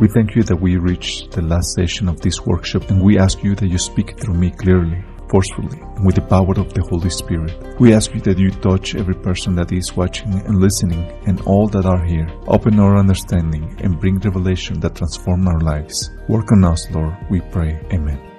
We thank you that we reached the last session of this workshop and we ask you that you speak through me clearly, forcefully, and with the power of the Holy Spirit. We ask you that you touch every person that is watching and listening and all that are here. Open our understanding and bring revelation that transform our lives. Work on us, Lord, we pray. Amen.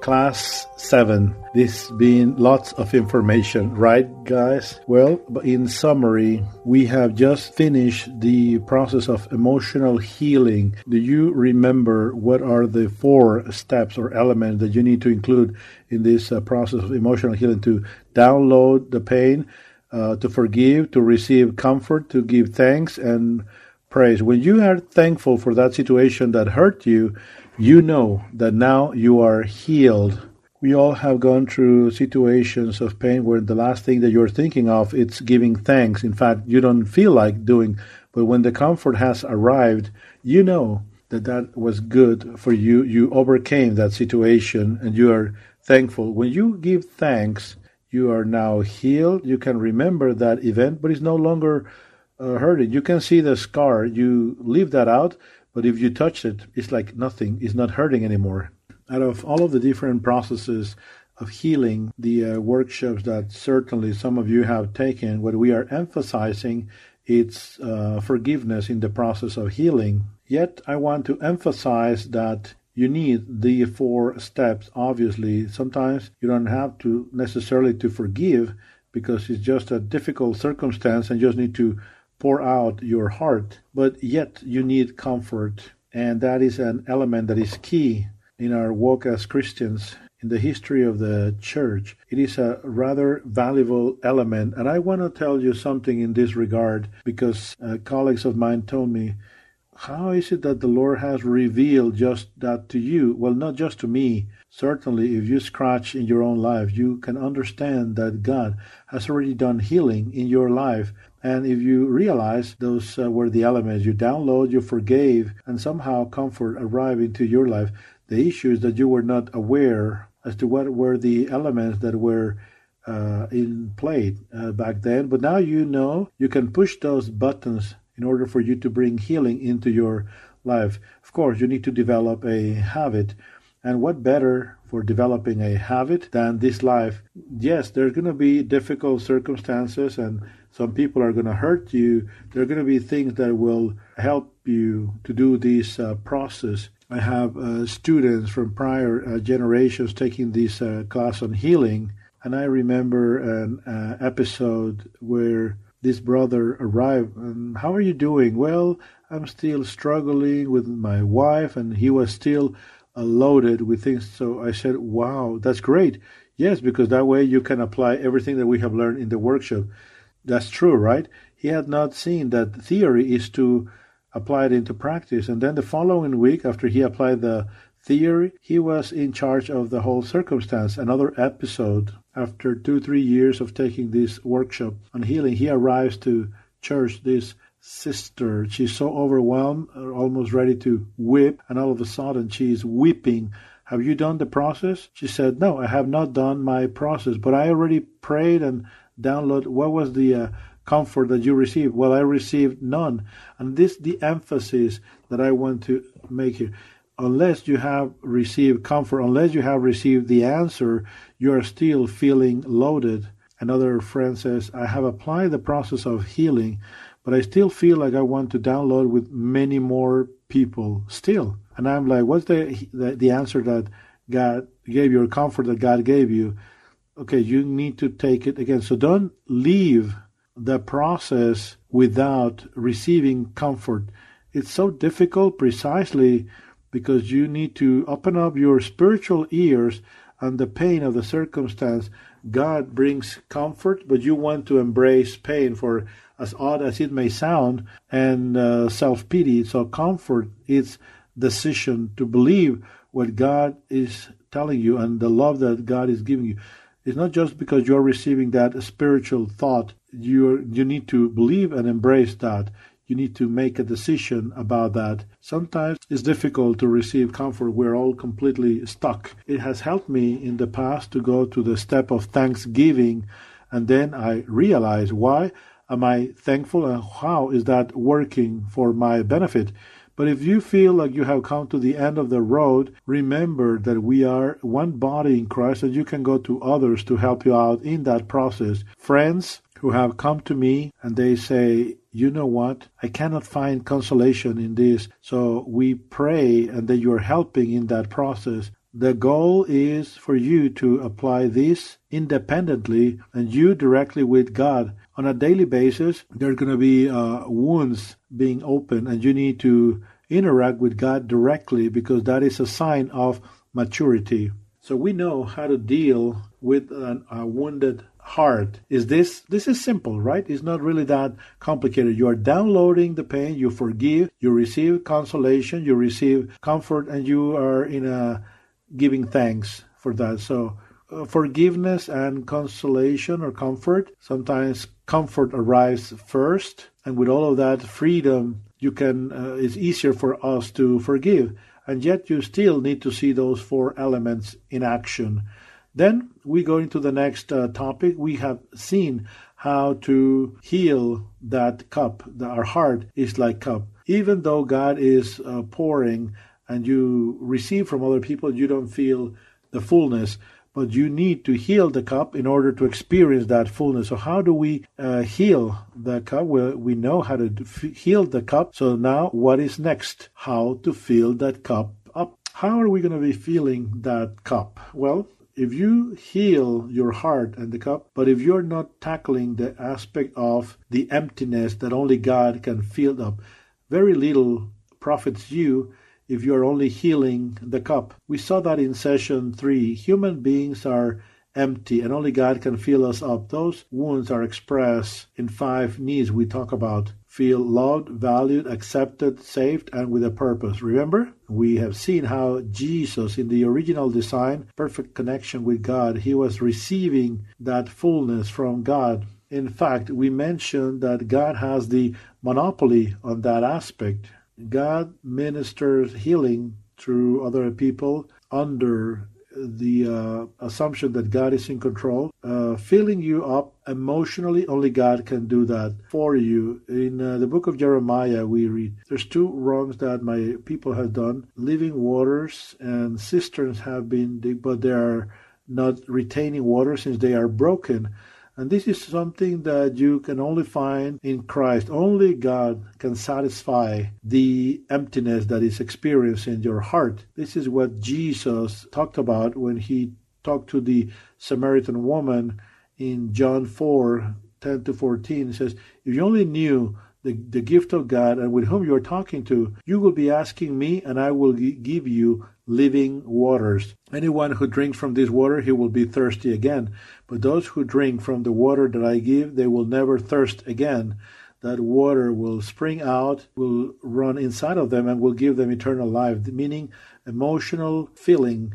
Class 7. This being lots of information, right, guys? Well, in summary, we have just finished the process of emotional healing. Do you remember what are the four steps or elements that you need to include in this uh, process of emotional healing to download the pain, uh, to forgive, to receive comfort, to give thanks, and praise? When you are thankful for that situation that hurt you, you know that now you are healed. We all have gone through situations of pain where the last thing that you're thinking of it's giving thanks. In fact, you don't feel like doing, but when the comfort has arrived, you know that that was good for you. You overcame that situation and you are thankful. When you give thanks, you are now healed. You can remember that event, but it's no longer uh, hurting. You can see the scar. You leave that out, but if you touch it, it's like nothing. It's not hurting anymore. Out of all of the different processes of healing, the uh, workshops that certainly some of you have taken, what we are emphasizing, it's uh, forgiveness in the process of healing. Yet I want to emphasize that you need the four steps. Obviously, sometimes you don't have to necessarily to forgive because it's just a difficult circumstance and you just need to pour out your heart, but yet you need comfort. And that is an element that is key in our walk as Christians in the history of the church. It is a rather valuable element. And I want to tell you something in this regard because uh, colleagues of mine told me, how is it that the Lord has revealed just that to you? Well, not just to me. Certainly, if you scratch in your own life, you can understand that God has already done healing in your life and if you realize those uh, were the elements, you download, you forgave, and somehow comfort arrived into your life, the issue is that you were not aware as to what were the elements that were uh, in play uh, back then. But now you know you can push those buttons in order for you to bring healing into your life. Of course, you need to develop a habit. And what better for developing a habit than this life? Yes, there's going to be difficult circumstances and some people are going to hurt you. There are going to be things that will help you to do this uh, process. I have uh, students from prior uh, generations taking this uh, class on healing, and I remember an uh, episode where this brother arrived and how are you doing well i'm still struggling with my wife and he was still uh, loaded with things so i said wow that's great yes because that way you can apply everything that we have learned in the workshop that's true, right? He had not seen that theory is to apply it into practice. And then the following week, after he applied the theory, he was in charge of the whole circumstance. Another episode, after two, three years of taking this workshop on healing, he arrives to church, this sister. She's so overwhelmed, almost ready to weep, and all of a sudden she's weeping. Have you done the process? She said, No, I have not done my process, but I already prayed and download what was the uh, comfort that you received? Well i received none. And this the emphasis that i want to make here unless you have received comfort unless you have received the answer you are still feeling loaded. Another friend says i have applied the process of healing but i still feel like i want to download with many more people still. And i'm like what's the the, the answer that god gave you or comfort that god gave you okay, you need to take it again. So don't leave the process without receiving comfort. It's so difficult precisely because you need to open up your spiritual ears and the pain of the circumstance. God brings comfort, but you want to embrace pain for as odd as it may sound and uh, self pity. So, comfort is decision to believe what God is telling you and the love that God is giving you. It's not just because you're receiving that spiritual thought. You you need to believe and embrace that. you need to make a decision about that. Sometimes it's difficult to receive comfort. We're all completely stuck. It has helped me in the past to go to the step of thanksgiving, and then I realize why am I thankful and how is that working for my benefit. But if you feel like you have come to the end of the road, remember that we are one body in Christ and you can go to others to help you out in that process. Friends who have come to me and they say, you know what? I cannot find consolation in this. So we pray and that you're helping in that process. The goal is for you to apply this independently and you directly with God. On a daily basis, there are going to be uh, wounds being opened, and you need to interact with God directly because that is a sign of maturity. So we know how to deal with an, a wounded heart. Is this this is simple, right? It's not really that complicated. You are downloading the pain, you forgive, you receive consolation, you receive comfort, and you are in a giving thanks for that. So forgiveness and consolation or comfort. Sometimes comfort arrives first, and with all of that freedom, you can. Uh, it's easier for us to forgive, and yet you still need to see those four elements in action. Then we go into the next uh, topic. We have seen how to heal that cup. Our heart is like cup. Even though God is uh, pouring and you receive from other people, you don't feel the fullness but you need to heal the cup in order to experience that fullness. So, how do we uh, heal the cup? Well, we know how to heal the cup. So, now what is next? How to fill that cup up? How are we going to be filling that cup? Well, if you heal your heart and the cup, but if you're not tackling the aspect of the emptiness that only God can fill up, very little profits you if you're only healing the cup. We saw that in session three. Human beings are empty and only God can fill us up. Those wounds are expressed in five needs we talk about. Feel loved, valued, accepted, saved, and with a purpose. Remember? We have seen how Jesus, in the original design, perfect connection with God, he was receiving that fullness from God. In fact, we mentioned that God has the monopoly on that aspect. God ministers healing through other people under the uh, assumption that God is in control, uh, filling you up emotionally. Only God can do that for you. In uh, the book of Jeremiah, we read there's two wrongs that my people have done: living waters and cisterns have been, but they are not retaining water since they are broken. And this is something that you can only find in Christ. Only God can satisfy the emptiness that is experienced in your heart. This is what Jesus talked about when he talked to the Samaritan woman in John 4 10 to 14. He says, If you only knew the, the gift of God and with whom you are talking to, you will be asking me, and I will give you living waters. Anyone who drinks from this water, he will be thirsty again. But those who drink from the water that I give, they will never thirst again. That water will spring out, will run inside of them, and will give them eternal life, meaning emotional filling,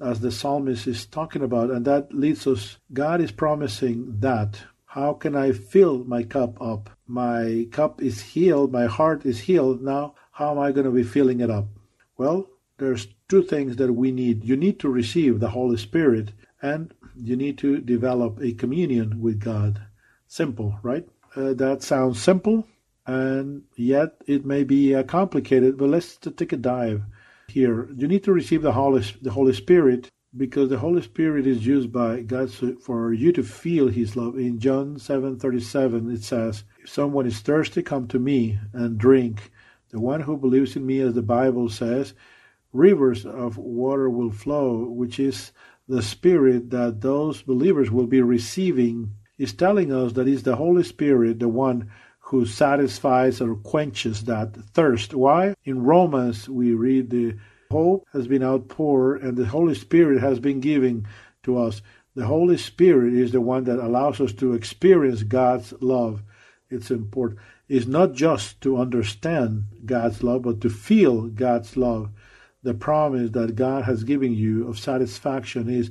as the psalmist is talking about. And that leads us, God is promising that. How can I fill my cup up? My cup is healed, my heart is healed. Now, how am I going to be filling it up? Well, there's two things that we need. You need to receive the Holy Spirit and you need to develop a communion with God. Simple, right? Uh, that sounds simple and yet it may be uh, complicated, but let's take a dive here. You need to receive the Holy, the Holy Spirit because the Holy Spirit is used by God for you to feel His love. In John 7:37 it says, "If someone is thirsty, come to me and drink. The one who believes in me, as the Bible says, rivers of water will flow, which is the Spirit that those believers will be receiving, is telling us that it's the Holy Spirit, the one who satisfies or quenches that thirst. Why? In Romans, we read the hope has been outpoured and the Holy Spirit has been given to us. The Holy Spirit is the one that allows us to experience God's love. It's important. It's not just to understand God's love, but to feel God's love the promise that God has given you of satisfaction is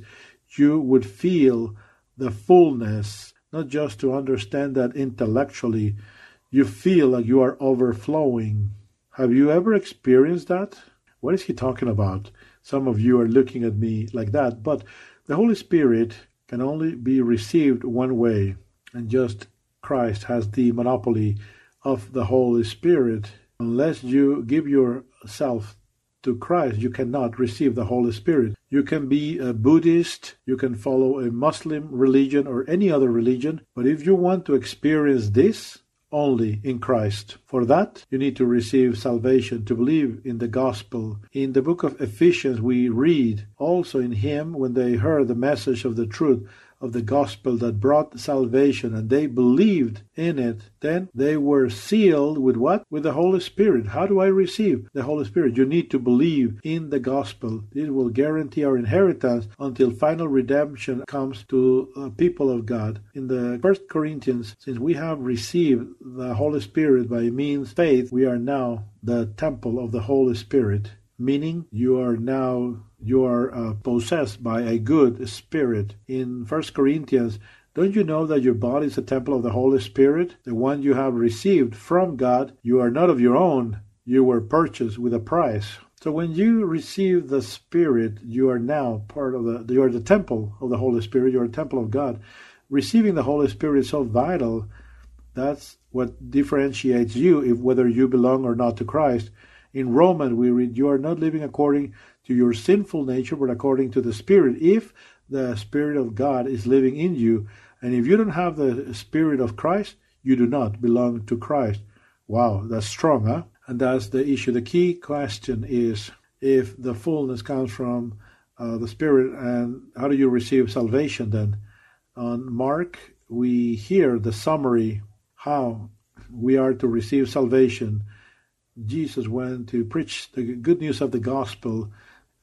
you would feel the fullness, not just to understand that intellectually, You feel like you are overflowing. Have you ever experienced that? What is he talking about? Some of you are looking at me like that, but the Holy Spirit can only be received one way, and just Christ has the monopoly of the Holy Spirit. Unless you give yourself to Christ, you cannot receive the Holy Spirit. You can be a Buddhist, you can follow a Muslim religion or any other religion, but if you want to experience this, only in Christ. For that, you need to receive salvation, to believe in the gospel. In the book of Ephesians, we read also in Him when they heard the message of the truth of the gospel that brought salvation and they believed in it, then they were sealed with what? With the Holy Spirit. How do I receive the Holy Spirit? You need to believe in the gospel. This will guarantee our inheritance until final redemption comes to the people of God. In the First Corinthians, since we have received the Holy Spirit by means of faith, we are now the temple of the Holy Spirit meaning you are now you are uh, possessed by a good spirit. In First Corinthians, don't you know that your body is a temple of the Holy Spirit, the one you have received from God? You are not of your own, you were purchased with a price. So when you receive the Spirit, you are now part of the you are the temple of the Holy Spirit, you are a temple of God. Receiving the Holy Spirit is so vital. That's what differentiates you if whether you belong or not to Christ. In Romans we read, You are not living according to your sinful nature, but according to the Spirit, if the Spirit of God is living in you. And if you don't have the Spirit of Christ, you do not belong to Christ. Wow, that's strong, huh? And that's the issue. The key question is if the fullness comes from uh, the Spirit, and how do you receive salvation then? On Mark, we hear the summary how we are to receive salvation. Jesus went to preach the good news of the gospel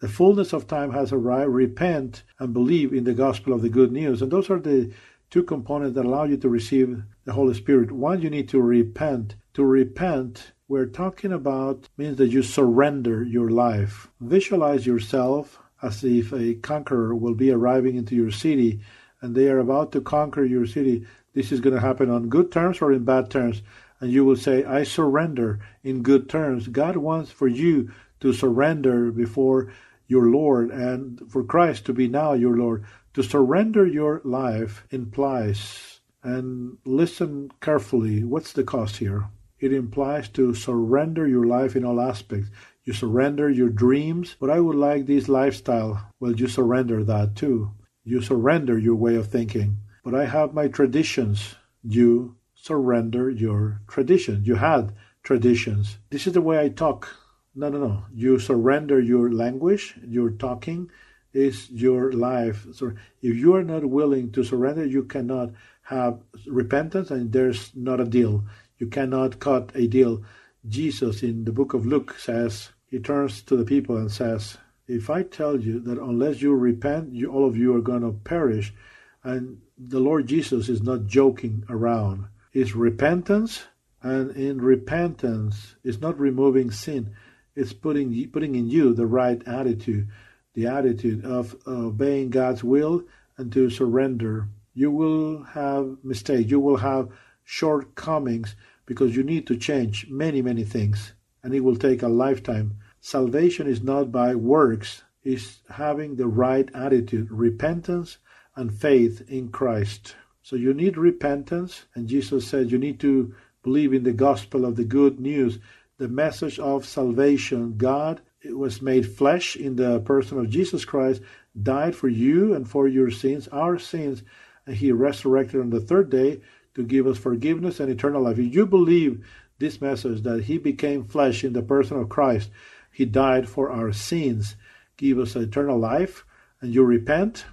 the fullness of time has arrived. Repent and believe in the gospel of the good news. And those are the two components that allow you to receive the Holy Spirit. One, you need to repent. To repent, we're talking about means that you surrender your life. Visualize yourself as if a conqueror will be arriving into your city and they are about to conquer your city. This is going to happen on good terms or in bad terms. And you will say, I surrender in good terms. God wants for you to surrender before your Lord and for Christ to be now your Lord. To surrender your life implies, and listen carefully, what's the cost here? It implies to surrender your life in all aspects. You surrender your dreams, but I would like this lifestyle. Well, you surrender that too. You surrender your way of thinking. But I have my traditions. You surrender your traditions. You had traditions. This is the way I talk. No, no, no. You surrender your language, your talking is your life. So if you are not willing to surrender, you cannot have repentance and there's not a deal. You cannot cut a deal. Jesus in the book of Luke says, he turns to the people and says, If I tell you that unless you repent, you, all of you are going to perish, and the Lord Jesus is not joking around. It's repentance, and in repentance, it's not removing sin it's putting putting in you the right attitude, the attitude of obeying God's will and to surrender. You will have mistakes. You will have shortcomings because you need to change many many things, and it will take a lifetime. Salvation is not by works; it's having the right attitude, repentance, and faith in Christ. So you need repentance, and Jesus said you need to believe in the gospel of the good news the message of salvation. God was made flesh in the person of Jesus Christ, died for you and for your sins, our sins, and he resurrected on the third day to give us forgiveness and eternal life. If you believe this message that he became flesh in the person of Christ, he died for our sins, give us eternal life, and you repent,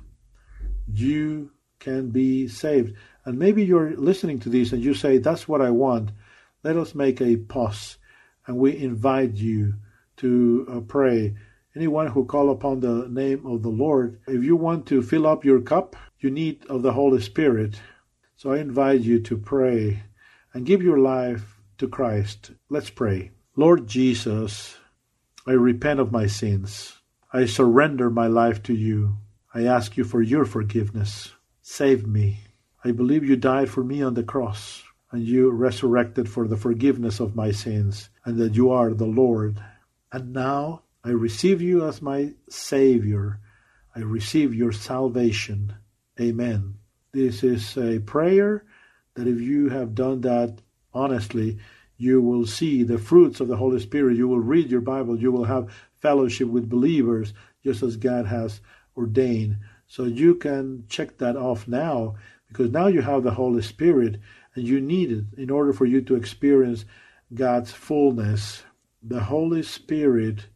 you can be saved. And maybe you're listening to this and you say, That's what I want. Let us make a pause and we invite you to uh, pray. Anyone who call upon the name of the Lord, if you want to fill up your cup, you need of the Holy Spirit. So I invite you to pray and give your life to Christ. Let's pray. Lord Jesus, I repent of my sins. I surrender my life to you. I ask you for your forgiveness. Save me. I believe you died for me on the cross. and you resurrected for the forgiveness of my sins, and that you are the Lord. And now I receive you as my Savior. I receive your salvation. Amen. This is a prayer that if you have done that honestly, you will see the fruits of the Holy Spirit. You will read your Bible. You will have fellowship with believers just as God has ordained. So you can check that off now because now you have the Holy Spirit and you need it in order for you to experience God's fullness. The Holy Spirit,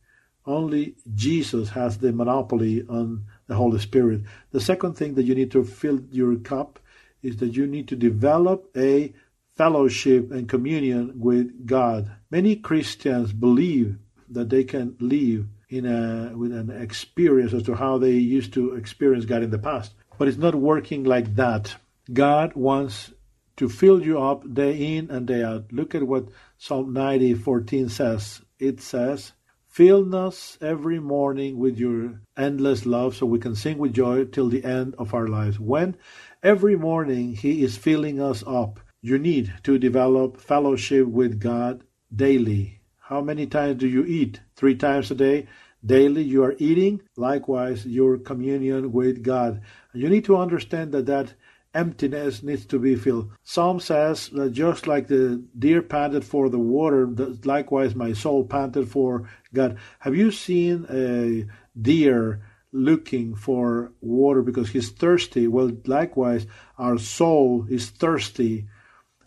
only Jesus has the monopoly on the Holy Spirit. The second thing that you need to fill your cup is that you need to develop a fellowship and communion with God. Many Christians believe that they can live in a with an experience as to how they used to experience God in the past. But it's not working like that. God wants to fill you up day in and day out. Look at what Psalm 90 14 says. It says, Fill us every morning with your endless love so we can sing with joy till the end of our lives. When every morning He is filling us up, you need to develop fellowship with God daily. How many times do you eat? Three times a day? Daily you are eating. Likewise, your communion with God. You need to understand that that emptiness needs to be filled. Psalm says that just like the deer panted for the water, likewise my soul panted for God. Have you seen a deer looking for water because he's thirsty? Well, likewise, our soul is thirsty.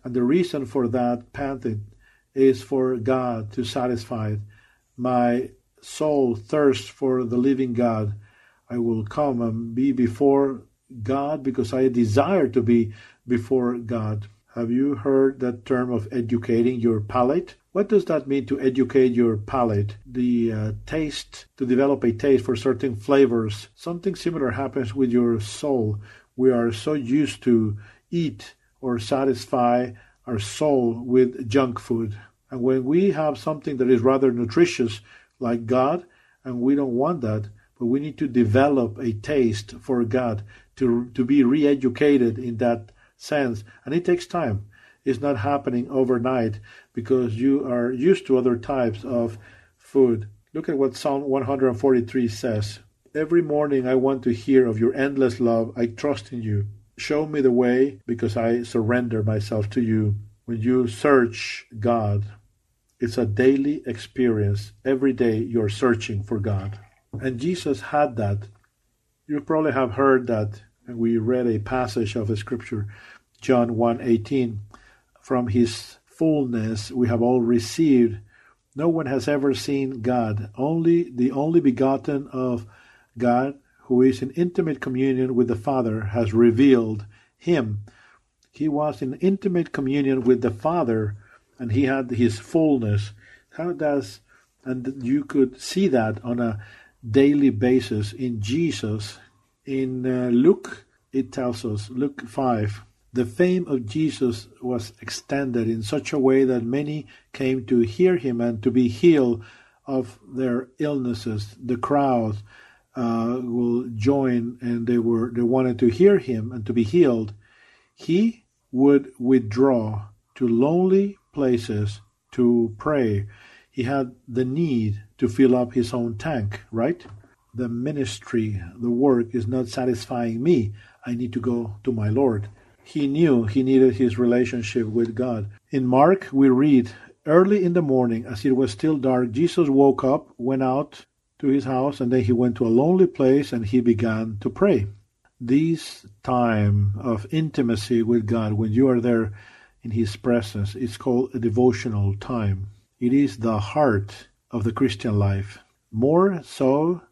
And the reason for that panting is for God to satisfy it. My soul thirsts for the living God. I will come and be before God because I desire to be before God. Have you heard that term of educating your palate? What does that mean to educate your palate? The uh, taste, to develop a taste for certain flavors. Something similar happens with your soul. We are so used to eat or satisfy our soul with junk food. And when we have something that is rather nutritious, like God, and we don't want that, but we need to develop a taste for God to to be re-educated in that sense, and it takes time. It's not happening overnight because you are used to other types of food. Look at what Psalm 143 says. Every morning I want to hear of your endless love. I trust in you. Show me the way because I surrender myself to you. When you search God, it's a daily experience. Every day you're searching for God. And Jesus had that. You probably have heard that we read a passage of the scripture, John 1:18, from his fullness we have all received. No one has ever seen God, only the only begotten of God, who is in intimate communion with the Father, has revealed him. He was in intimate communion with the Father, and he had his fullness. How does and you could see that on a daily basis in Jesus in uh, Luke, it tells us, Luke 5, the fame of Jesus was extended in such a way that many came to hear him and to be healed of their illnesses. The crowd uh, will join, and they were they wanted to hear him and to be healed. He would withdraw to lonely places to pray. He had the need to fill up his own tank, right? the ministry, the work is not satisfying me. I need to go to my Lord. He knew he needed his relationship with God. In Mark, we read, Early in the morning, as it was still dark, Jesus woke up, went out to his house, and then he went to a lonely place and he began to pray. This time of intimacy with God, when you are there in his presence, it's called a devotional time. It is the heart of the Christian life. More so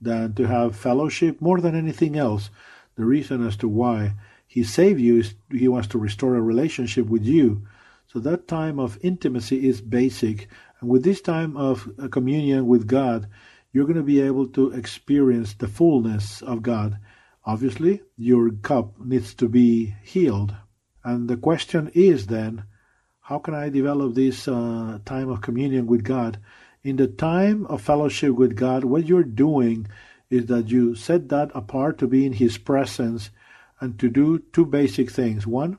than to have fellowship more than anything else. The reason as to why he saved you is he wants to restore a relationship with you. So that time of intimacy is basic. And with this time of uh, communion with God, you're going to be able to experience the fullness of God. Obviously, your cup needs to be healed. And the question is then, how can I develop this uh, time of communion with God? in the time of fellowship with God, what you're doing is that you set that apart to be in His presence and to do two basic things. One,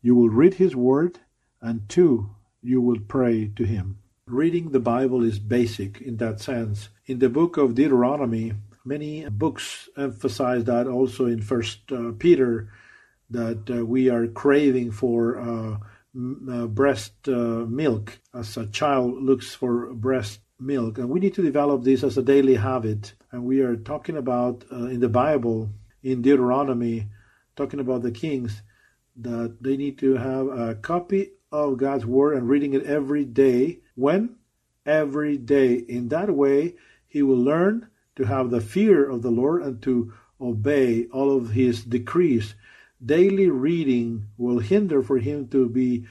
you will read His Word, and two, you will pray to Him. Reading the Bible is basic in that sense. In the book of Deuteronomy, many books emphasize that also in First uh, Peter, that uh, we are craving for uh, uh breast milk as a child looks for breast milk, and we need to develop this as a daily habit. And we are talking about uh, in the Bible, in Deuteronomy, talking about the kings that they need to have a copy of God's word and reading it every day. When? Every day. In that way, he will learn to have the fear of the Lord and to obey all of his decrees. Daily reading will hinder for him to be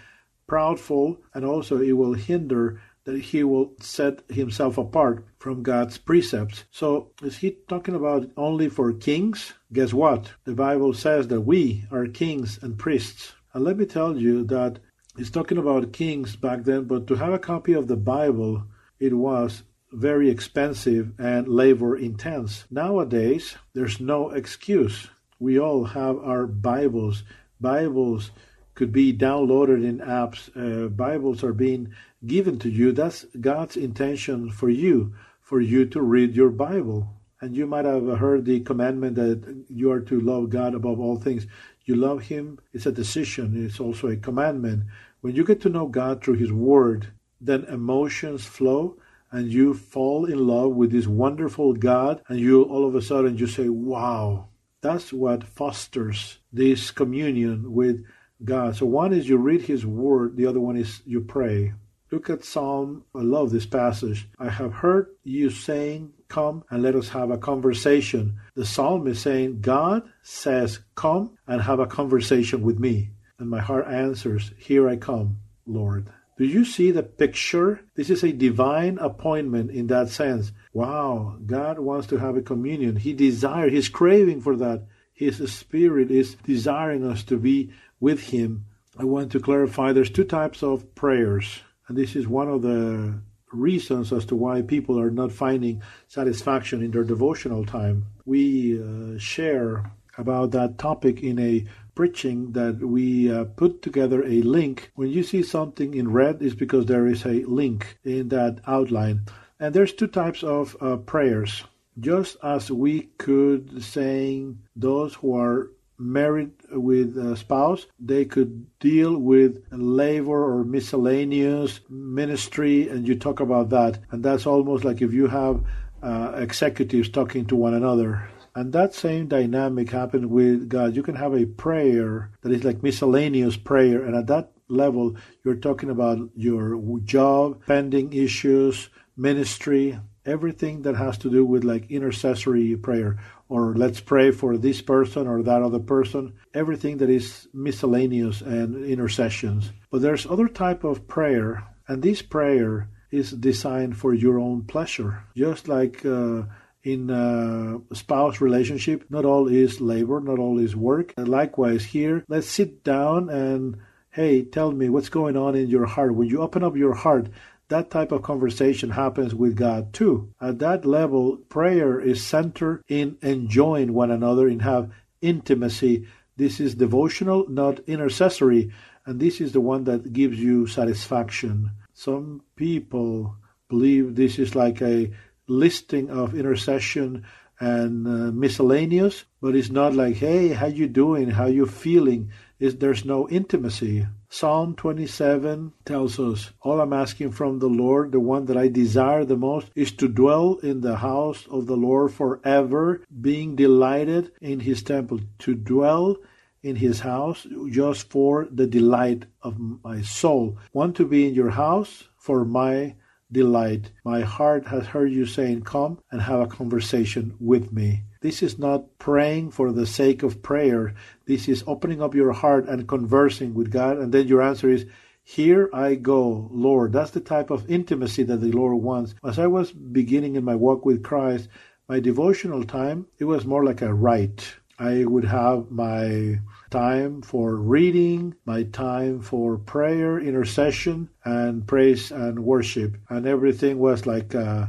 proudful, and also it will hinder that he will set himself apart from God's precepts. So, is he talking about only for kings? Guess what? The Bible says that we are kings and priests. And let me tell you that he's talking about kings back then, but to have a copy of the Bible, it was very expensive and labor intense. Nowadays, there's no excuse. We all have our Bibles. Bibles could be downloaded in apps. Uh, Bibles are being given to you. That's God's intention for you, for you to read your Bible. And you might have heard the commandment that you are to love God above all things. You love Him, it's a decision, it's also a commandment. When you get to know God through His Word, then emotions flow and you fall in love with this wonderful God, and you all of a sudden you say, Wow, that's what fosters this communion with God. So one is you read His Word, the other one is you pray. Look at Psalm. I love this passage. I have heard you saying, Come and let us have a conversation. The psalm is saying, God says, Come and have a conversation with me. And my heart answers, Here I come, Lord. Do you see the picture? This is a divine appointment in that sense. Wow, God wants to have a communion. He desires, He's craving for that. His Spirit is desiring us to be with Him. I want to clarify there's two types of prayers and this is one of the reasons as to why people are not finding satisfaction in their devotional time. We uh, share about that topic in a preaching that we uh, put together a link. When you see something in red, it's because there is a link in that outline. And there's two types of uh, prayers. Just as we could saying those who are married with a spouse, they could deal with labor or miscellaneous ministry, and you talk about that. And that's almost like if you have uh, executives talking to one another. And that same dynamic happened with God. You can have a prayer that is like miscellaneous prayer, and at that level, you're talking about your job, pending issues, ministry, everything that has to do with like intercessory prayer or let's pray for this person or that other person everything that is miscellaneous and intercessions. But there's other type of prayer and this prayer is designed for your own pleasure. Just like uh, in a spouse relationship not all is labor not all is work. Likewise here let's sit down and hey tell me what's going on in your heart. When you open up your heart that type of conversation happens with God too. At that level, prayer is centered in enjoying one another and have intimacy. This is devotional, not intercessory, and this is the one that gives you satisfaction. Some people believe this is like a listing of intercession and uh, miscellaneous, but it's not like, hey, how you doing? How you feeling? Is there's no intimacy. Psalm 27 tells us, All I'm asking from the Lord, the one that I desire the most, is to dwell in the house of the Lord forever, being delighted in his temple, to dwell in his house just for the delight of my soul. Want to be in your house for my delight. My heart has heard you saying, Come and have a conversation with me. This is not praying for the sake of prayer. This is opening up your heart and conversing with God. And then your answer is, Here I go, Lord. That's the type of intimacy that the Lord wants. As I was beginning in my walk with Christ, my devotional time, it was more like a rite. I would have my time for reading, my time for prayer, intercession, and praise and worship. And everything was like uh,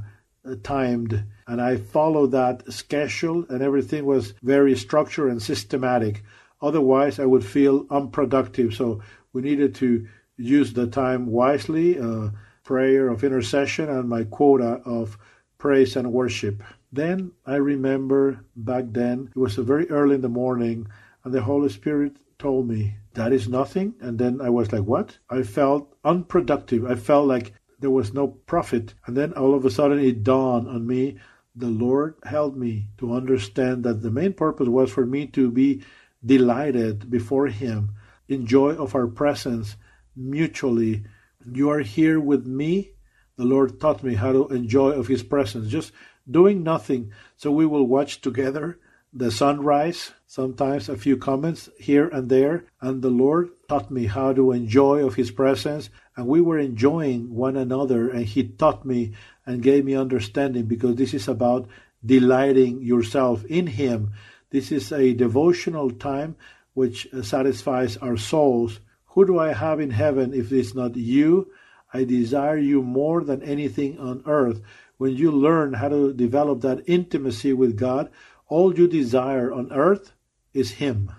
timed and I followed that schedule, and everything was very structured and systematic. Otherwise, I would feel unproductive. So we needed to use the time wisely, uh, prayer of intercession, and my quota of praise and worship. Then I remember back then, it was very early in the morning, and the Holy Spirit told me, That is nothing. And then I was like, What? I felt unproductive. I felt like there was no profit. And then all of a sudden it dawned on me the Lord helped me to understand that the main purpose was for me to be delighted before Him in joy of our presence mutually. You are here with me. The Lord taught me how to enjoy of His presence, just doing nothing. So we will watch together the sunrise, sometimes a few comments here and there, and the Lord taught me how to enjoy of his presence, and we were enjoying one another, and he taught me and gave me understanding because this is about delighting yourself in him. This is a devotional time which satisfies our souls. Who do I have in heaven if it's not you? I desire you more than anything on earth. When you learn how to develop that intimacy with God, all you desire on earth is Him.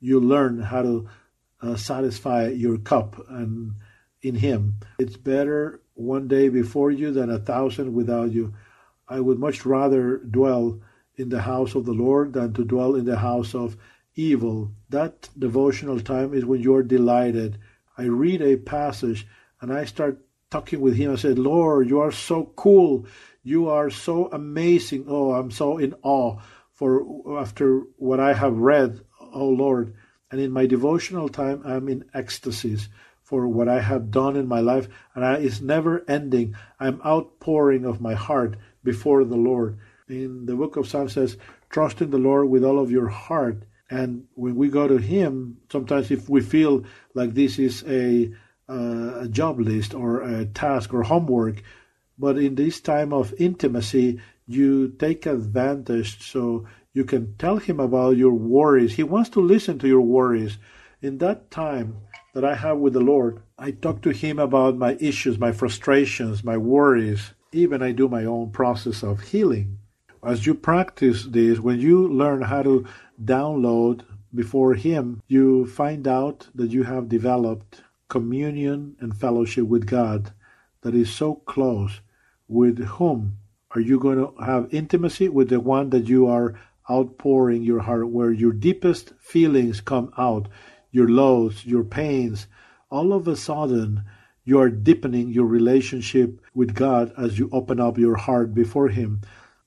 You learn how to uh, satisfy your cup and in Him. It's better one day before you than a thousand without you. I would much rather dwell in the house of the Lord than to dwell in the house of evil. That devotional time is when you're delighted. I read a passage and I start talking with him. I said, Lord, you are so cool. You are so amazing. Oh, I'm so in awe for after what I have read, oh Lord, and in my devotional time, I'm in ecstasies for what I have done in my life, and I, it's never ending. I'm outpouring of my heart before the Lord. In the book of Psalms says, trust in the Lord with all of your heart. And when we go to Him, sometimes if we feel like this is a, a job list or a task or homework, but in this time of intimacy, you take advantage so you can tell him about your worries. He wants to listen to your worries. In that time that I have with the Lord, I talk to him about my issues, my frustrations, my worries. Even I do my own process of healing. As you practice this, when you learn how to download before Him, you find out that you have developed communion and fellowship with God that is so close, with whom are you going to have intimacy with the one that you are outpouring your heart, where your deepest feelings come out, your lows, your pains? All of a sudden, you are deepening your relationship with God as you open up your heart before Him.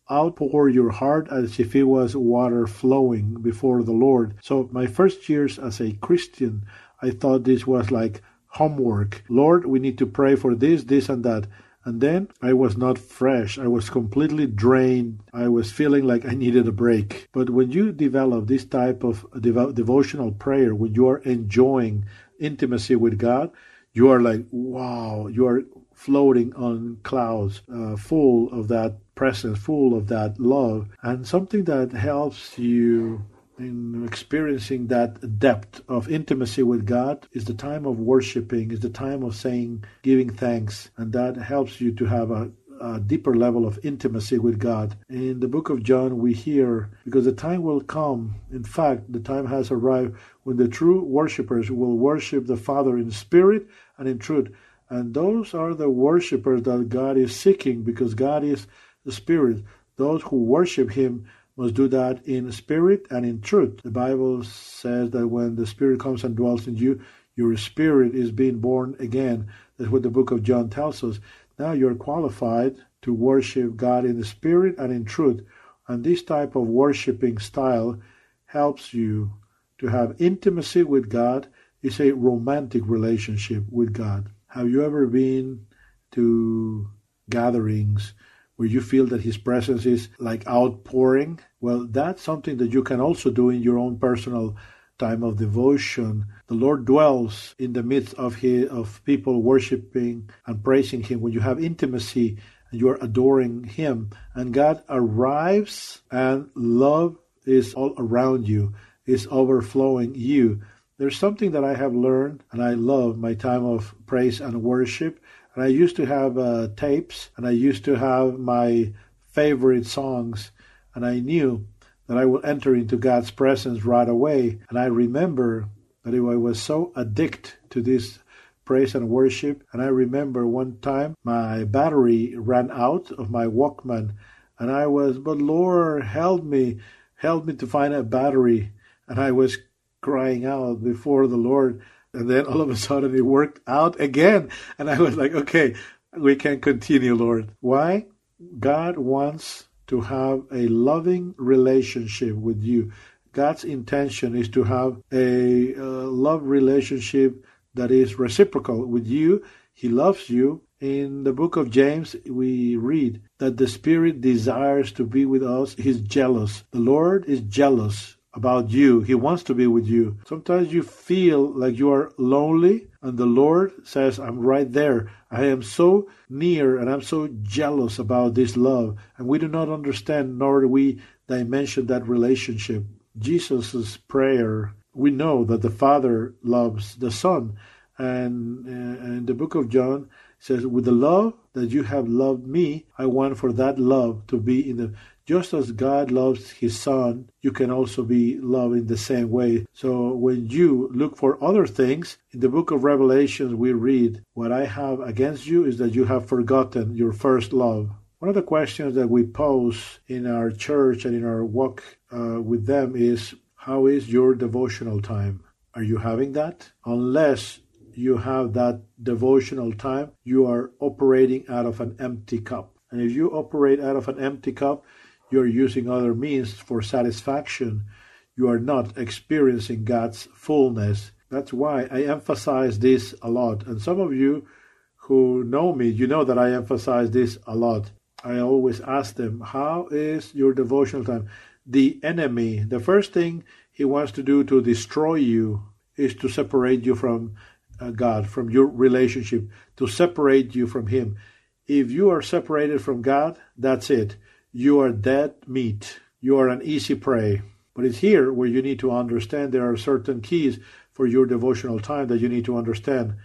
Outpour your heart as if it was water flowing before the Lord. So, my first years as a Christian, I thought this was like homework. Lord, we need to pray for this, this, and that. And then I was not fresh. I was completely drained. I was feeling like I needed a break. But when you develop this type of devo- devotional prayer, when you are enjoying intimacy with God, you are like, wow, you are floating on clouds, uh, full of that presence, full of that love, and something that helps you in experiencing that depth of intimacy with God is the time of worshiping, is the time of saying, giving thanks, and that helps you to have a, a deeper level of intimacy with God. In the book of John, we hear, because the time will come, in fact, the time has arrived when the true worshippers will worship the Father in spirit and in truth. And those are the worshippers that God is seeking because God is the Spirit. Those who worship Him must do that in spirit and in truth. The Bible says that when the Spirit comes and dwells in you, your spirit is being born again. That's what the book of John tells us. Now you're qualified to worship God in the spirit and in truth. And this type of worshiping style helps you to have intimacy with God. It's a romantic relationship with God. Have you ever been to gatherings where you feel that his presence is like outpouring, well, that's something that you can also do in your own personal time of devotion. The Lord dwells in the midst of his, of people worshiping and praising him when you have intimacy and you are adoring him and God arrives and love is all around you, is overflowing you. There's something that I have learned and I love my time of praise and worship and I used to have uh, tapes, and I used to have my favorite songs, and I knew that I would enter into God's presence right away. And I remember that I was so addicted to this praise and worship. And I remember one time my battery ran out of my Walkman, and I was, but Lord, help me, help me to find a battery. And I was crying out before the Lord. And then all of a sudden it worked out again. And I was like, okay, we can continue, Lord. Why? God wants to have a loving relationship with you. God's intention is to have a uh, love relationship that is reciprocal with you. He loves you. In the book of James, we read that the Spirit desires to be with us. He's jealous. The Lord is jealous about you. He wants to be with you. Sometimes you feel like you are lonely, and the Lord says, I'm right there. I am so near and I'm so jealous about this love. And we do not understand, nor do we dimension that relationship. Jesus' prayer, we know that the Father loves the Son. And uh, in the book of John, says, With the love that you have loved me, I want for that love to be in the just as God loves his son, you can also be loved in the same way. So when you look for other things, in the book of Revelations we read, What I have against you is that you have forgotten your first love. One of the questions that we pose in our church and in our walk uh, with them is, How is your devotional time? Are you having that? Unless you have that devotional time, you are operating out of an empty cup. And if you operate out of an empty cup, you're using other means for satisfaction. You are not experiencing God's fullness. That's why I emphasize this a lot. And some of you who know me, you know that I emphasize this a lot. I always ask them, How is your devotional time? The enemy, the first thing he wants to do to destroy you is to separate you from uh, God, from your relationship, to separate you from Him. If you are separated from God, that's it you are dead meat. You are an easy prey. But it's here where you need to understand there are certain keys for your devotional time that you need to understand.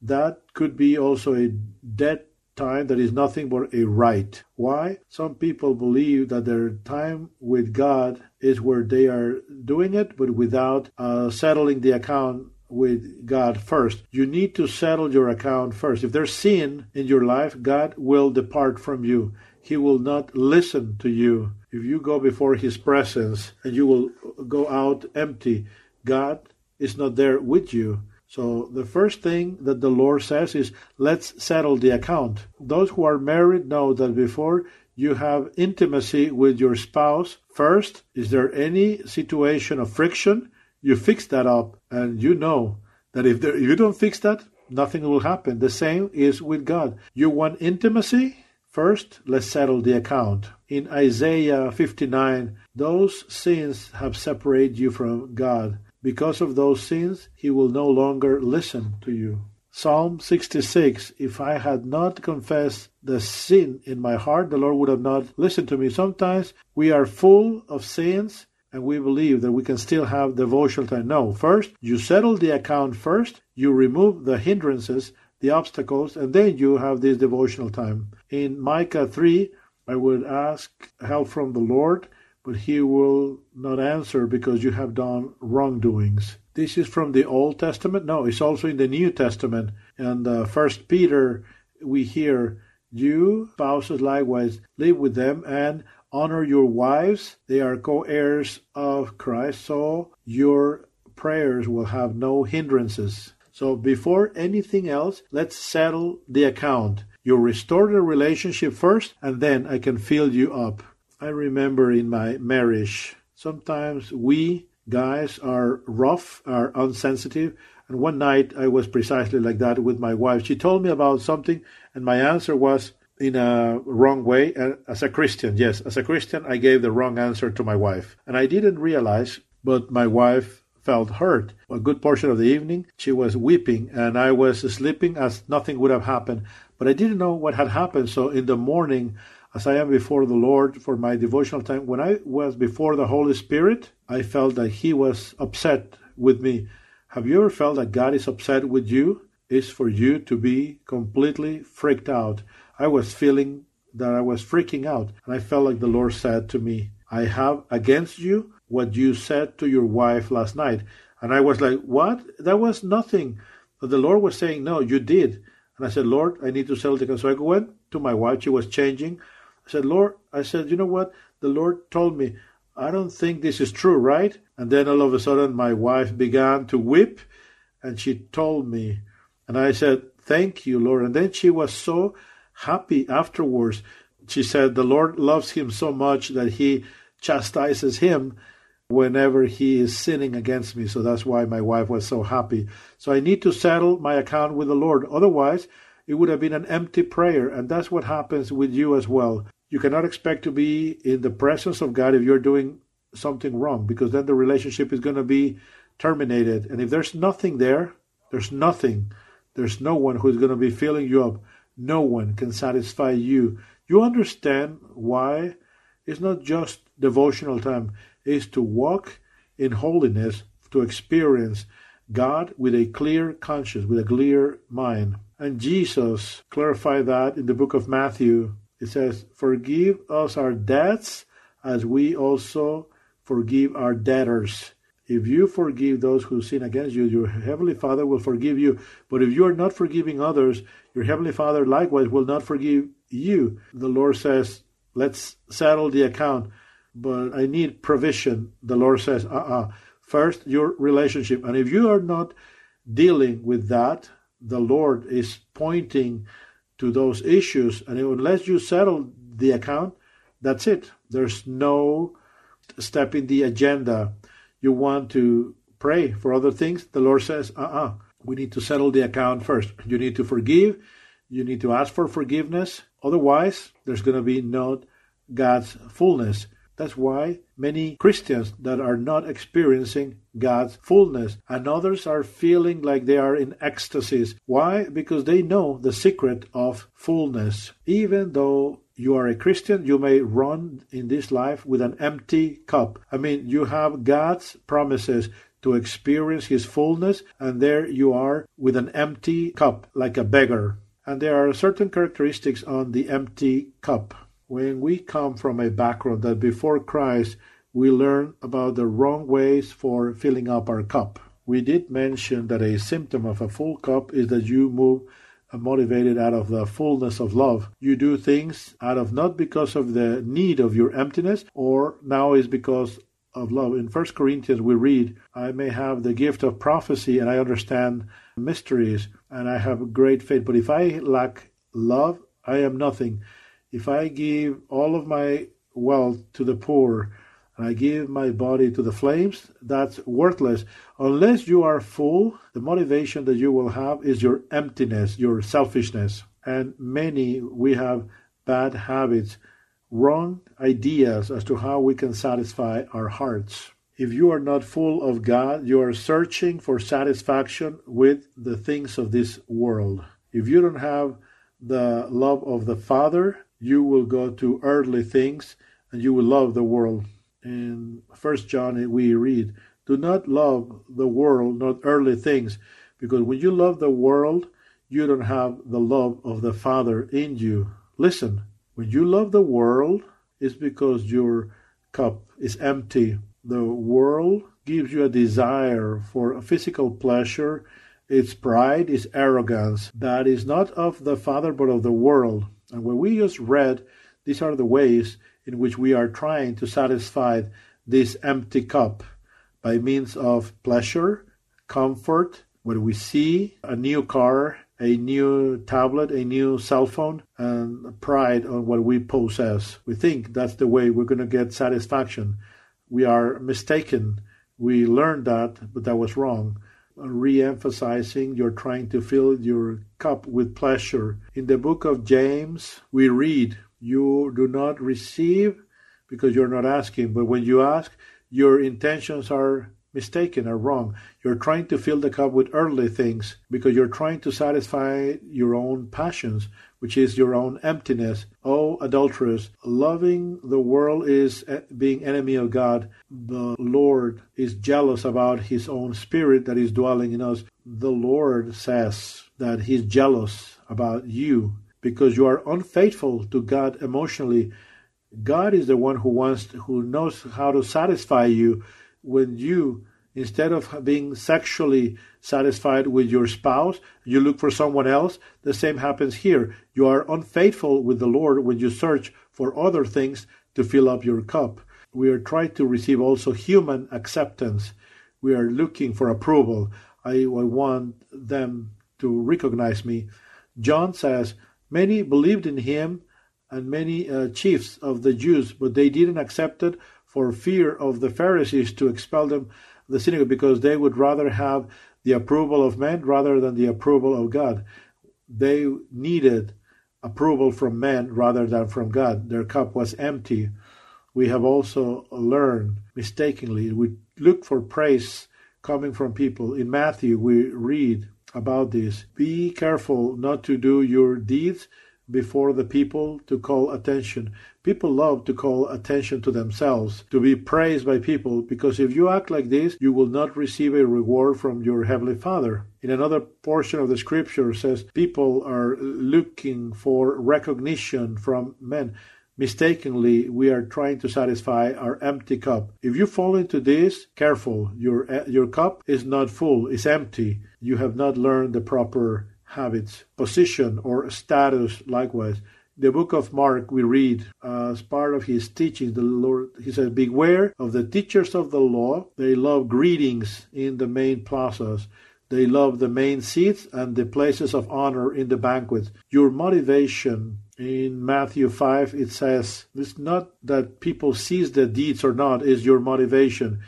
That could be also a dead time that is nothing but a rite. Why? Some people believe that their time with God is where they are doing it, but without uh, settling the account with God first. You need to settle your account first. If there's sin in your life, God will depart from you he will not listen to you. If you go before his presence and you will go out empty, God is not there with you. So the first thing that the Lord says is, let's settle the account. Those who are married know that before you have intimacy with your spouse, first, is there any situation of friction? You fix that up and you know that if, there, if you don't fix that, nothing will happen. The same is with God. You want intimacy? First, let's settle the account. In Isaiah 59, those sins have separated you from God. Because of those sins, he will no longer listen to you. Psalm 66 If I had not confessed the sin in my heart, the Lord would have not listened to me. Sometimes we are full of sins and we believe that we can still have devotional time. No, first, you settle the account first, you remove the hindrances, the obstacles, and then you have this devotional time. In Micah 3, I would ask help from the Lord, but he will not answer because you have done wrongdoings. This is from the Old Testament? No, it's also in the New Testament. And uh, First Peter, we hear, you spouses likewise live with them and honor your wives. They are co-heirs of Christ, so your prayers will have no hindrances. So before anything else, let's settle the account. You restore the relationship first, and then I can fill you up. I remember in my marriage, sometimes we guys are rough, are unsensitive. And one night I was precisely like that with my wife. She told me about something, and my answer was in a wrong way. As a Christian, yes, as a Christian, I gave the wrong answer to my wife. And I didn't realize, but my wife felt hurt. A good portion of the evening, she was weeping, and I was sleeping as nothing would have happened. But I didn't know what had happened. So in the morning, as I am before the Lord for my devotional time, when I was before the Holy Spirit, I felt that He was upset with me. Have you ever felt that God is upset with you? Is for you to be completely freaked out. I was feeling that I was freaking out, and I felt like the Lord said to me, I have against you what you said to your wife last night. And I was like, What? That was nothing. But the Lord was saying, No, you did. And I said, Lord, I need to settle the So I went to my wife. She was changing. I said, Lord, I said, you know what? The Lord told me, I don't think this is true, right? And then all of a sudden, my wife began to weep and she told me, and I said, Thank you, Lord. And then she was so happy afterwards. She said, The Lord loves him so much that he chastises him whenever he is sinning against me. So that's why my wife was so happy. So I need to settle my account with the Lord. Otherwise, it would have been an empty prayer. And that's what happens with you as well. You cannot expect to be in the presence of God if you're doing something wrong, because then the relationship is going to be terminated. And if there's nothing there, there's nothing. There's no one who's going to be filling you up. No one can satisfy you. You understand why it's not just devotional time, is to walk in holiness, to experience God with a clear conscience, with a clear mind. And Jesus clarified that in the book of Matthew. It says, Forgive us our debts as we also forgive our debtors. If you forgive those who sin against you, your heavenly Father will forgive you. But if you are not forgiving others, your heavenly Father likewise will not forgive you. The Lord says, Let's settle the account, but I need provision. The Lord says, uh uh-uh. uh First, your relationship. And if you are not dealing with that, the Lord is pointing to those issues. And unless you settle the account, that's it. There's no step in the agenda. You want to pray for other things. The Lord says, uh uh-uh. uh we need to settle the account first. You need to forgive. You need to ask for forgiveness. Otherwise, there's going to be not God's fullness. That's why many Christians that are not experiencing God's fullness and others are feeling like they are in ecstasies. Why? Because they know the secret of fullness. Even though you are a Christian, you may run in this life with an empty cup. I mean, you have God's promises to experience His fullness, and there you are with an empty cup, like a beggar. And there are certain characteristics on the empty cup when we come from a background that before Christ we learn about the wrong ways for filling up our cup. We did mention that a symptom of a full cup is that you move motivated out of the fullness of love. You do things out of not because of the need of your emptiness or now is because of love. In First Corinthians we read, I may have the gift of prophecy and I understand mysteries and I have great faith, but if I lack love, I am nothing. If I give all of my wealth to the poor and I give my body to the flames, that's worthless. Unless you are full, the motivation that you will have is your emptiness, your selfishness. And many, we have bad habits, wrong ideas as to how we can satisfy our hearts. If you are not full of God, you are searching for satisfaction with the things of this world. If you don't have the love of the Father, you will go to earthly things and you will love the world. In First John we read, Do not love the world, not earthly things, because when you love the world, you don't have the love of the Father in you. Listen, when you love the world, it's because your cup is empty. The world gives you a desire for physical pleasure. Its pride is arrogance. That is not of the Father, but of the world. And when we just read, these are the ways in which we are trying to satisfy this empty cup by means of pleasure, comfort, when we see a new car, a new tablet, a new cell phone, and pride on what we possess. We think that's the way we're going to get satisfaction. We are mistaken. We learned that, but that was wrong re-emphasizing you're trying to fill your cup with pleasure. In the book of James, we read, you do not receive because you're not asking, but when you ask, your intentions are mistaken or wrong. You're trying to fill the cup with earthly things because you're trying to satisfy your own passions, which is your own emptiness. O adulterers, loving the world is eh, being enemy of God. The Lord is jealous about his own spirit that is dwelling in us. The Lord says that he's jealous about you because you are unfaithful to God emotionally God is the one who wants who knows how to satisfy you when you instead of being sexually satisfied with your spouse, you look for someone else. The same happens here. You are unfaithful with the Lord when you search for other things to fill up your cup. We are trying to receive also human acceptance. We are looking for approval. I, I want them to recognize me. John says, Many believed in him and many uh, chiefs of the Jews, but they didn't accept it for fear of the Pharisees to expel them the synagogue because they would rather have the approval of men rather than the approval of God. They needed approval from men rather than from God. Their cup was empty. We have also learned mistakenly, we look for praise coming from people. In Matthew, we read about this. Be careful not to do your deeds before the people to call attention. People love to call attention to themselves, to be praised by people, because if you act like this, you will not receive a reward from your Heavenly Father. In another portion of the scripture says people are looking for recognition from men. Mistakenly, we are trying to satisfy our empty cup. If you fall into this, careful, your, your cup is not full, it's empty. You have not learned the proper habits, position, or status likewise. The book of Mark, we read as part of his teaching, the Lord, he says, Beware of the teachers of the law. They love greetings in the main plazas. They love the main seats and the places of honor in the banquets. Your motivation in Matthew 5, it says, it's not that people sees the deeds or not, is your motivation.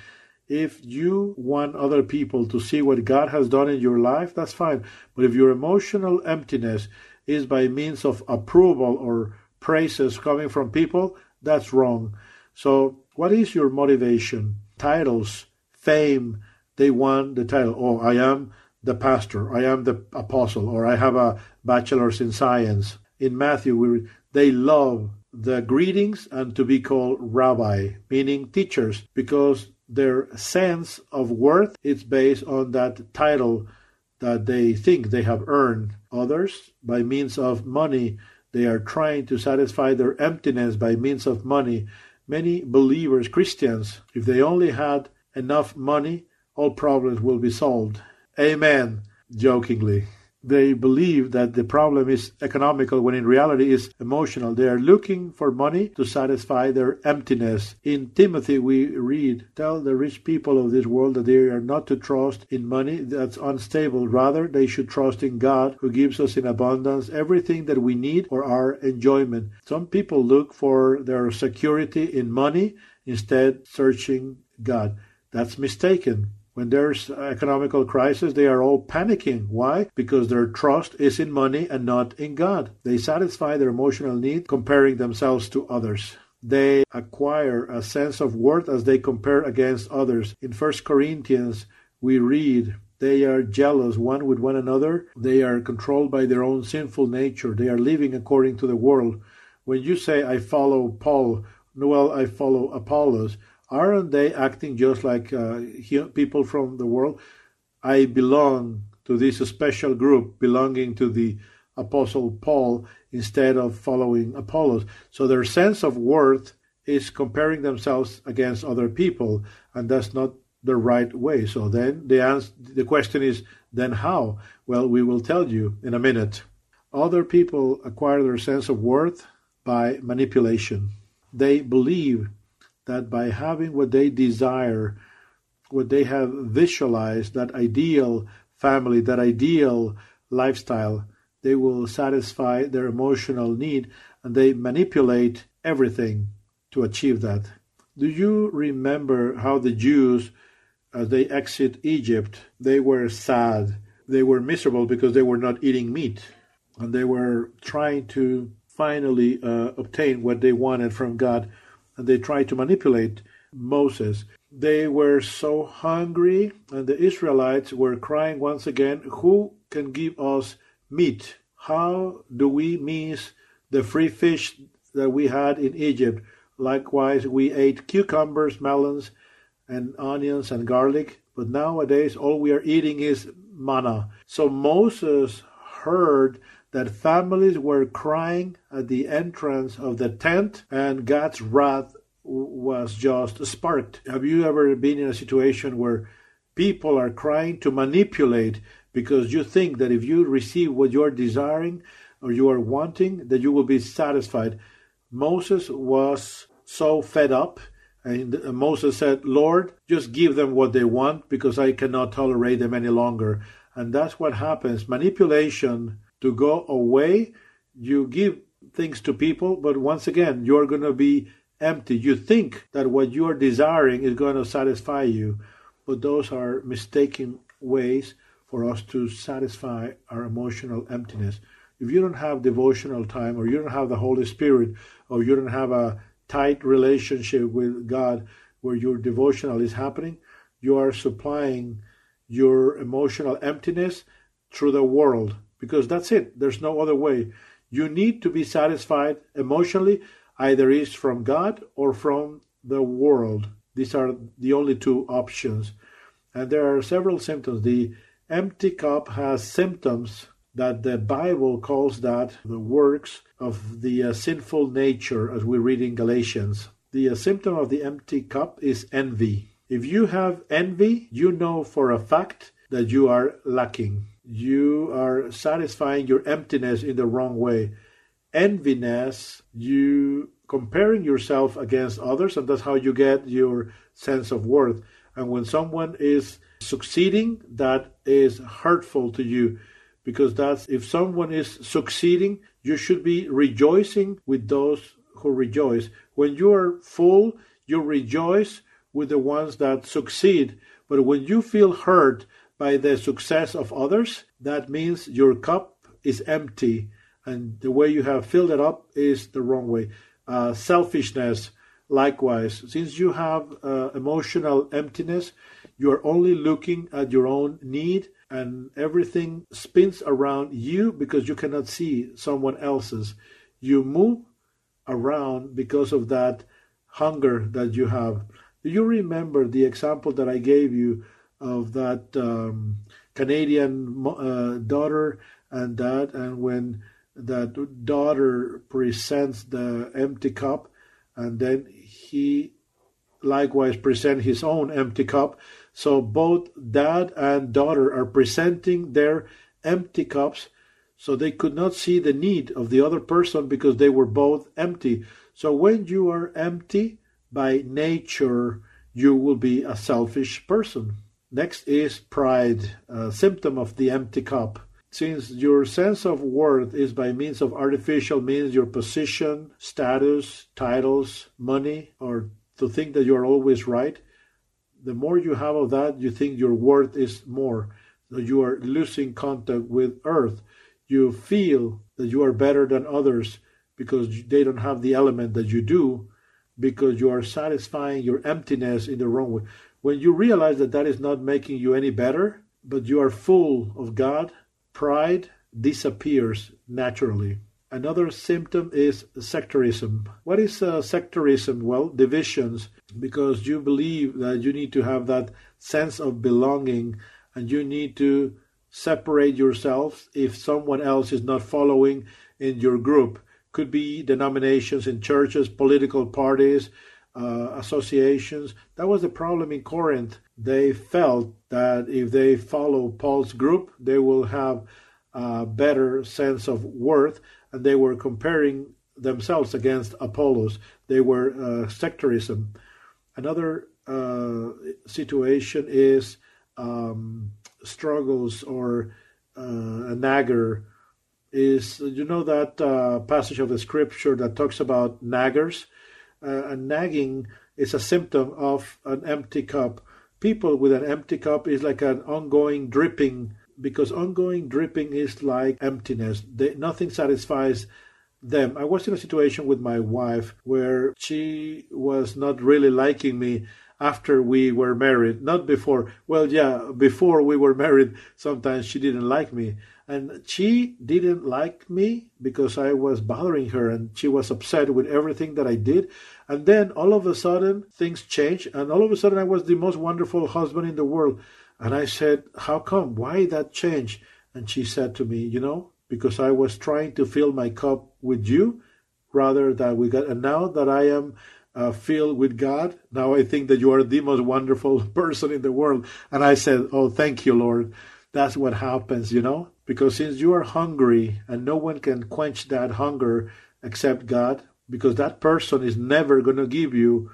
If you want other people to see what God has done in your life, that's fine. But if your emotional emptiness is by means of approval or praises coming from people, that's wrong. So, what is your motivation? Titles, fame, they want the title. Oh, I am the pastor, I am the apostle, or I have a bachelor's in science. In Matthew, we, they love the greetings and to be called rabbi, meaning teachers, because their sense of worth is based on that title that they think they have earned. Others, by means of money, they are trying to satisfy their emptiness by means of money. Many believers, Christians, if they only had enough money, all problems will be solved. Amen, jokingly they believe that the problem is economical when in reality is emotional. They are looking for money to satisfy their emptiness. In Timothy, we read, Tell the rich people of this world that they are not to trust in money that's unstable. Rather, they should trust in God who gives us in abundance everything that we need for our enjoyment. Some people look for their security in money instead searching God. That's mistaken. When there's economical crisis, they are all panicking. Why? Because their trust is in money and not in God. They satisfy their emotional need comparing themselves to others. They acquire a sense of worth as they compare against others. In 1 Corinthians, we read, they are jealous one with one another. They are controlled by their own sinful nature. They are living according to the world. When you say, I follow Paul, well, I follow Apollos, aren't they acting just like uh, people from the world? I belong to this special group belonging to the Apostle Paul instead of following Apollos. So their sense of worth is comparing themselves against other people, and that's not the right way. So then the answer, the question is, then how? Well, we will tell you in a minute. Other people acquire their sense of worth by manipulation. They believe that by having what they desire, what they have visualized, that ideal family, that ideal lifestyle, they will satisfy their emotional need and they manipulate everything to achieve that. Do you remember how the Jews, as they exit Egypt, they were sad, they were miserable because they were not eating meat, and they were trying to finally uh, obtain what they wanted from God and they tried to manipulate Moses. They were so hungry, and the Israelites were crying once again, Who can give us meat? How do we miss the free fish that we had in Egypt? Likewise, we ate cucumbers, melons, and onions and garlic, but nowadays all we are eating is manna. So Moses heard that families were crying at the entrance of the tent and God's wrath was just sparked. Have you ever been in a situation where people are trying to manipulate because you think that if you receive what you are desiring or you are wanting, that you will be satisfied? Moses was so fed up and Moses said, Lord, just give them what they want because I cannot tolerate them any longer. And that's what happens. Manipulation to go away, you give things to people, but once again, you're going to be empty. You think that what you are desiring is going to satisfy you, but those are mistaken ways for us to satisfy our emotional emptiness. If you don't have devotional time, or you don't have the Holy Spirit, or you don't have a tight relationship with God where your devotional is happening, you are supplying your emotional emptiness through the world because that's it. There's no other way. You need to be satisfied emotionally, either is from God or from the world. These are the only two options. And there are several symptoms. The empty cup has symptoms that the Bible calls that the works of the uh, sinful nature, as we read in Galatians. The uh, symptom of the empty cup is envy. If you have envy, you know for a fact that you are lacking. You are satisfying your emptiness in the wrong way. Enviness, you comparing yourself against others, and that's how you get your sense of worth. And when someone is succeeding, that is hurtful to you because that's if someone is succeeding, you should be rejoicing with those who rejoice. When you are full, you rejoice with the ones that succeed. But when you feel hurt by the success of others, that means your cup is empty and the way you have filled it up is the wrong way. Uh, selfishness, likewise, since you have uh, emotional emptiness, you are only looking at your own need and everything spins around you because you cannot see someone else's. You move around because of that hunger that you have. Do you remember the example that I gave you of that um, Canadian uh, daughter and dad, and when that daughter presents the empty cup, and then he likewise present his own empty cup, so both dad and daughter are presenting their empty cups so they could not see the need of the other person because they were both empty. So when you are empty by nature, you will be a selfish person. Next is pride, a symptom of the empty cup. Since your sense of worth is by means of artificial means, your position, status, titles, money, or to think that you are always right, the more you have of that, you think your worth is more. So you are losing contact with earth. You feel that you are better than others because they don't have the element that you do, because you are satisfying your emptiness in the wrong way. When you realize that that is not making you any better, but you are full of God, pride disappears naturally. Another symptom is sectarism. What is uh, sectarism? Well, divisions, because you believe that you need to have that sense of belonging and you need to separate yourself if someone else is not following in your group. Could be denominations in churches, political parties, uh, associations. That was the problem in Corinth. They felt that if they follow Paul's group, they will have a better sense of worth and they were comparing themselves against Apollos. They were uh, sectarism. Another uh, situation is um, struggles or uh, a nagger. Is you know that uh, passage of the scripture that talks about naggers? Uh, and nagging is a symptom of an empty cup. People with an empty cup is like an ongoing dripping because ongoing dripping is like emptiness. They, nothing satisfies them. I was in a situation with my wife where she was not really liking me after we were married, not before. Well, yeah, before we were married, sometimes she didn't like me. And she didn't like me because I was bothering her and she was upset with everything that I did. And then all of a sudden, things changed. And all of a sudden, I was the most wonderful husband in the world. And I said, How come? Why that change? And she said to me, You know, because I was trying to fill my cup with you rather than with God. And now that I am uh, filled with God, now I think that you are the most wonderful person in the world. And I said, Oh, thank you, Lord. That's what happens, you know? Because since you are hungry and no one can quench that hunger except God, because that person is never going to give you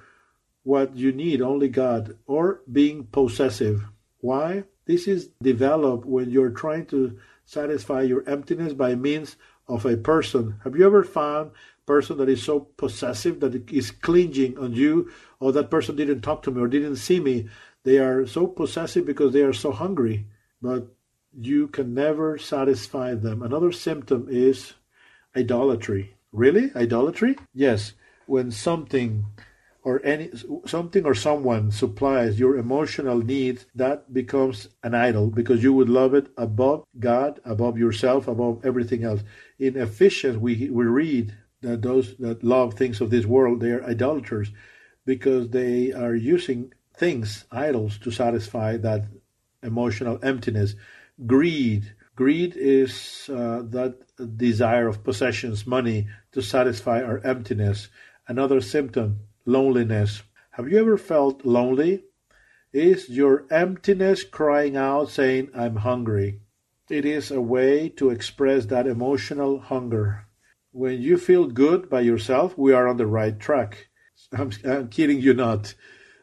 what you need, only God, or being possessive. Why? This is developed when you're trying to satisfy your emptiness by means of a person. Have you ever found a person that is so possessive that is clinging on you, or oh, that person didn't talk to me or didn't see me? They are so possessive because they are so hungry, but you can never satisfy them. Another symptom is idolatry. Really? Idolatry? Yes. When something or any something or someone supplies your emotional needs, that becomes an idol because you would love it above God, above yourself, above everything else. In Ephesians, we we read that those that love things of this world they are idolaters because they are using things, idols, to satisfy that emotional emptiness. Greed. Greed is uh, that desire of possessions, money, to satisfy our emptiness. Another symptom loneliness. Have you ever felt lonely? Is your emptiness crying out saying, I'm hungry? It is a way to express that emotional hunger. When you feel good by yourself, we are on the right track. I'm, I'm kidding you not.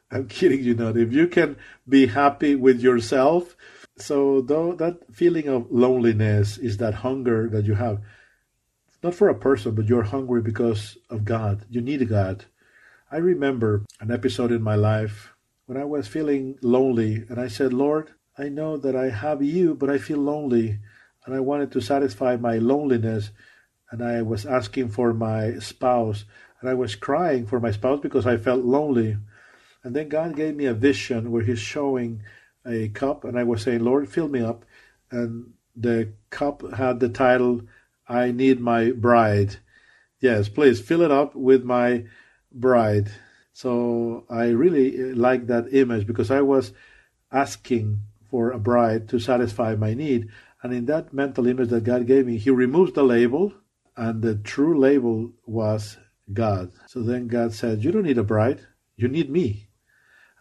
I'm kidding you not. If you can be happy with yourself, so though that feeling of loneliness is that hunger that you have, not for a person, but you're hungry because of God. You need God. I remember an episode in my life when I was feeling lonely, and I said, Lord, I know that I have you, but I feel lonely, and I wanted to satisfy my loneliness, and I was asking for my spouse, and I was crying for my spouse because I felt lonely. And then God gave me a vision where He's showing a cup, and I was saying, Lord, fill me up. And the cup had the title, I Need My Bride. Yes, please fill it up with my bride. So I really uh, like that image because I was asking for a bride to satisfy my need. And in that mental image that God gave me, He removes the label, and the true label was God. So then God said, You don't need a bride, you need me.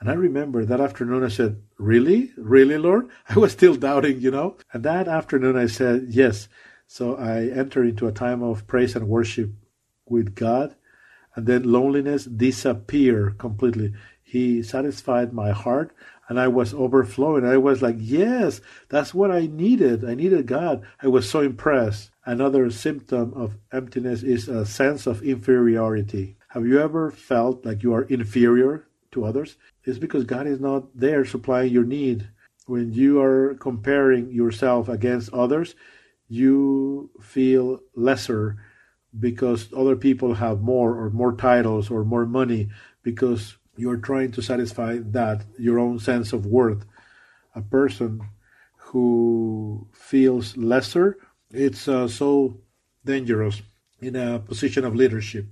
And I remember that afternoon I said, Really? Really, Lord? I was still doubting, you know? And that afternoon I said, Yes. So I entered into a time of praise and worship with God and then loneliness disappear completely. He satisfied my heart and I was overflowing. I was like, yes, that's what I needed. I needed God. I was so impressed. Another symptom of emptiness is a sense of inferiority. Have you ever felt like you are inferior to others? It's because God is not there supplying your need. When you are comparing yourself against others, you feel lesser because other people have more or more titles or more money because you're trying to satisfy that your own sense of worth. A person who feels lesser it's uh, so dangerous in a position of leadership.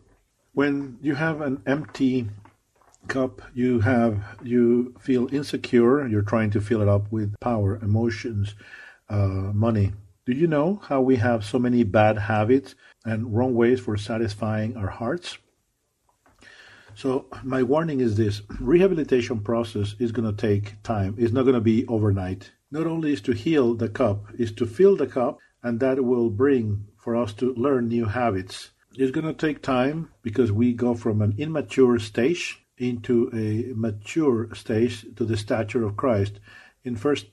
When you have an empty cup you have you feel insecure you're trying to fill it up with power emotions uh, money do you know how we have so many bad habits and wrong ways for satisfying our hearts? So my warning is this: rehabilitation process is going to take time. It's not going to be overnight. Not only is to heal the cup, is to fill the cup, and that will bring for us to learn new habits. It's going to take time because we go from an immature stage into a mature stage to the stature of Christ. In First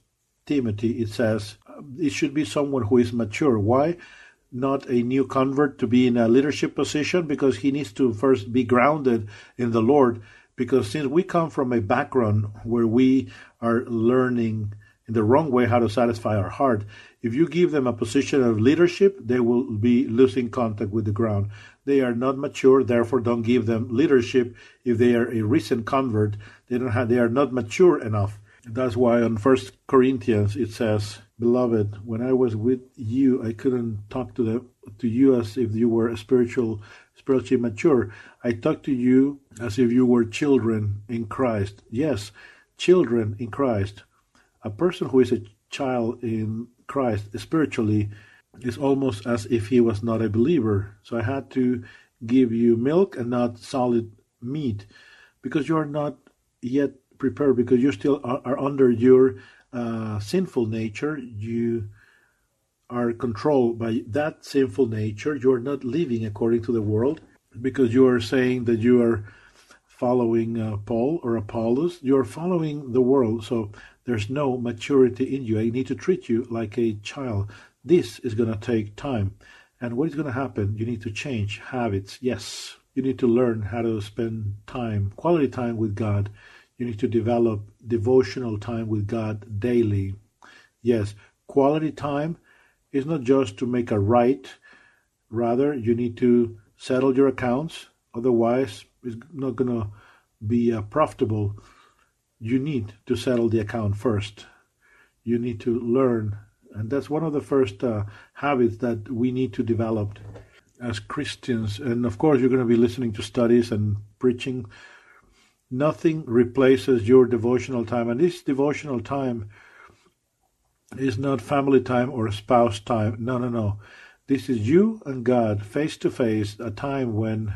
Timothy, it says it should be someone who is mature. Why? Not a new convert to be in a leadership position because he needs to first be grounded in the Lord. Because since we come from a background where we are learning in the wrong way how to satisfy our heart, if you give them a position of leadership, they will be losing contact with the ground. They are not mature, therefore don't give them leadership. If they are a recent convert, they don't have they are not mature enough. That's why on First Corinthians it says, Beloved, when I was with you, I couldn't talk to the to you as if you were a spiritual spiritually mature. I talked to you as if you were children in Christ. Yes, children in Christ. A person who is a child in Christ spiritually is almost as if he was not a believer. So I had to give you milk and not solid meat because you are not yet prepared because you still are, are under your uh, sinful nature. You are controlled by that sinful nature. You are not living according to the world because you are saying that you are following uh, Paul or Apollos. You are following the world. So there's no maturity in you. I need to treat you like a child. This is going to take time. And what is going to happen? You need to change habits. Yes. You need to learn how to spend time, quality time with God. You need to develop devotional time with God daily. Yes, quality time is not just to make a rite. Rather, you need to settle your accounts. Otherwise, it's not going to be uh, profitable. You need to settle the account first. You need to learn. And that's one of the first uh, habits that we need to develop as Christians. And of course, you're going to be listening to studies and preaching. Nothing replaces your devotional time. And this devotional time is not family time or spouse time. No, no, no. This is you and God face to face, a time when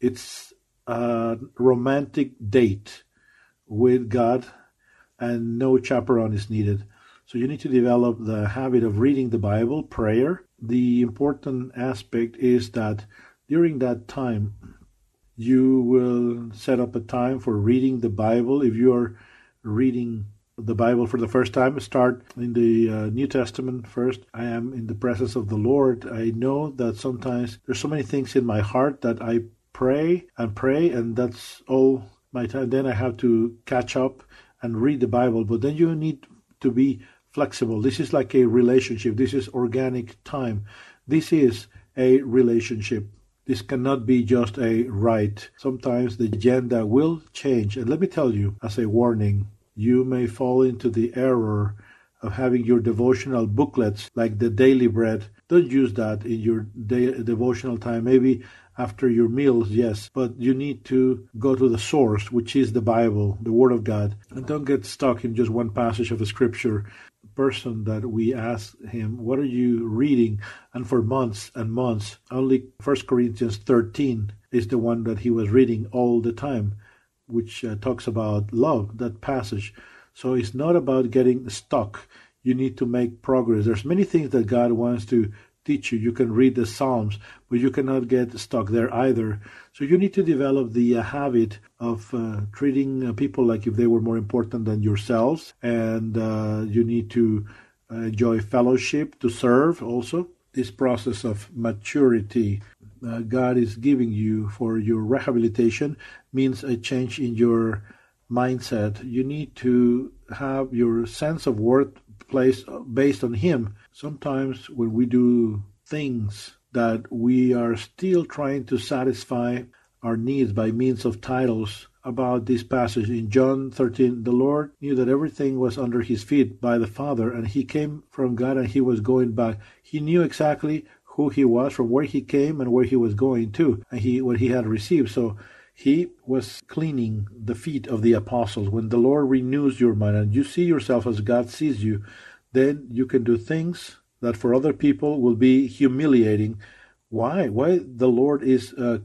it's a romantic date with God and no chaperone is needed. So you need to develop the habit of reading the Bible, prayer. The important aspect is that during that time, you will set up a time for reading the Bible. If you are reading the Bible for the first time, start in the uh, New Testament first. I am in the presence of the Lord. I know that sometimes there's so many things in my heart that I pray and pray, and that's all my time. Then I have to catch up and read the Bible. But then you need to be flexible. This is like a relationship. This is organic time. This is a relationship. This cannot be just a rite. Sometimes the agenda will change. And let me tell you, as a warning, you may fall into the error of having your devotional booklets like the daily bread. Don't use that in your day, devotional time. Maybe after your meals, yes, but you need to go to the source, which is the Bible, the Word of God, and don't get stuck in just one passage of scripture person that we asked him, What are you reading? And for months and months, only First Corinthians 13 is the one that he was reading all the time, which uh, talks about love, that passage. So it's not about getting stuck. You need to make progress. There's many things that God wants to teach you. You can read the Psalms, but you cannot get stuck there either. So you need to develop the uh, habit of uh, treating uh, people like if they were more important than yourselves, and uh, you need to uh, enjoy fellowship, to serve also. This process of maturity God is giving you for your rehabilitation means a change in your mindset. You need to have your sense of worth placed based on Him sometimes when we do things that we are still trying to satisfy our needs by means of titles about this passage. In John 13 the Lord knew that everything was under his feet by the Father and he came from God and he was going back. He knew exactly who he was from where he came and where he was going to and he what he had received. So he was cleaning the feet of the apostles. When the Lord renews your mind and you see yourself as God sees you then you can do things that for other people will be humiliating. Why? Why the Lord is uh,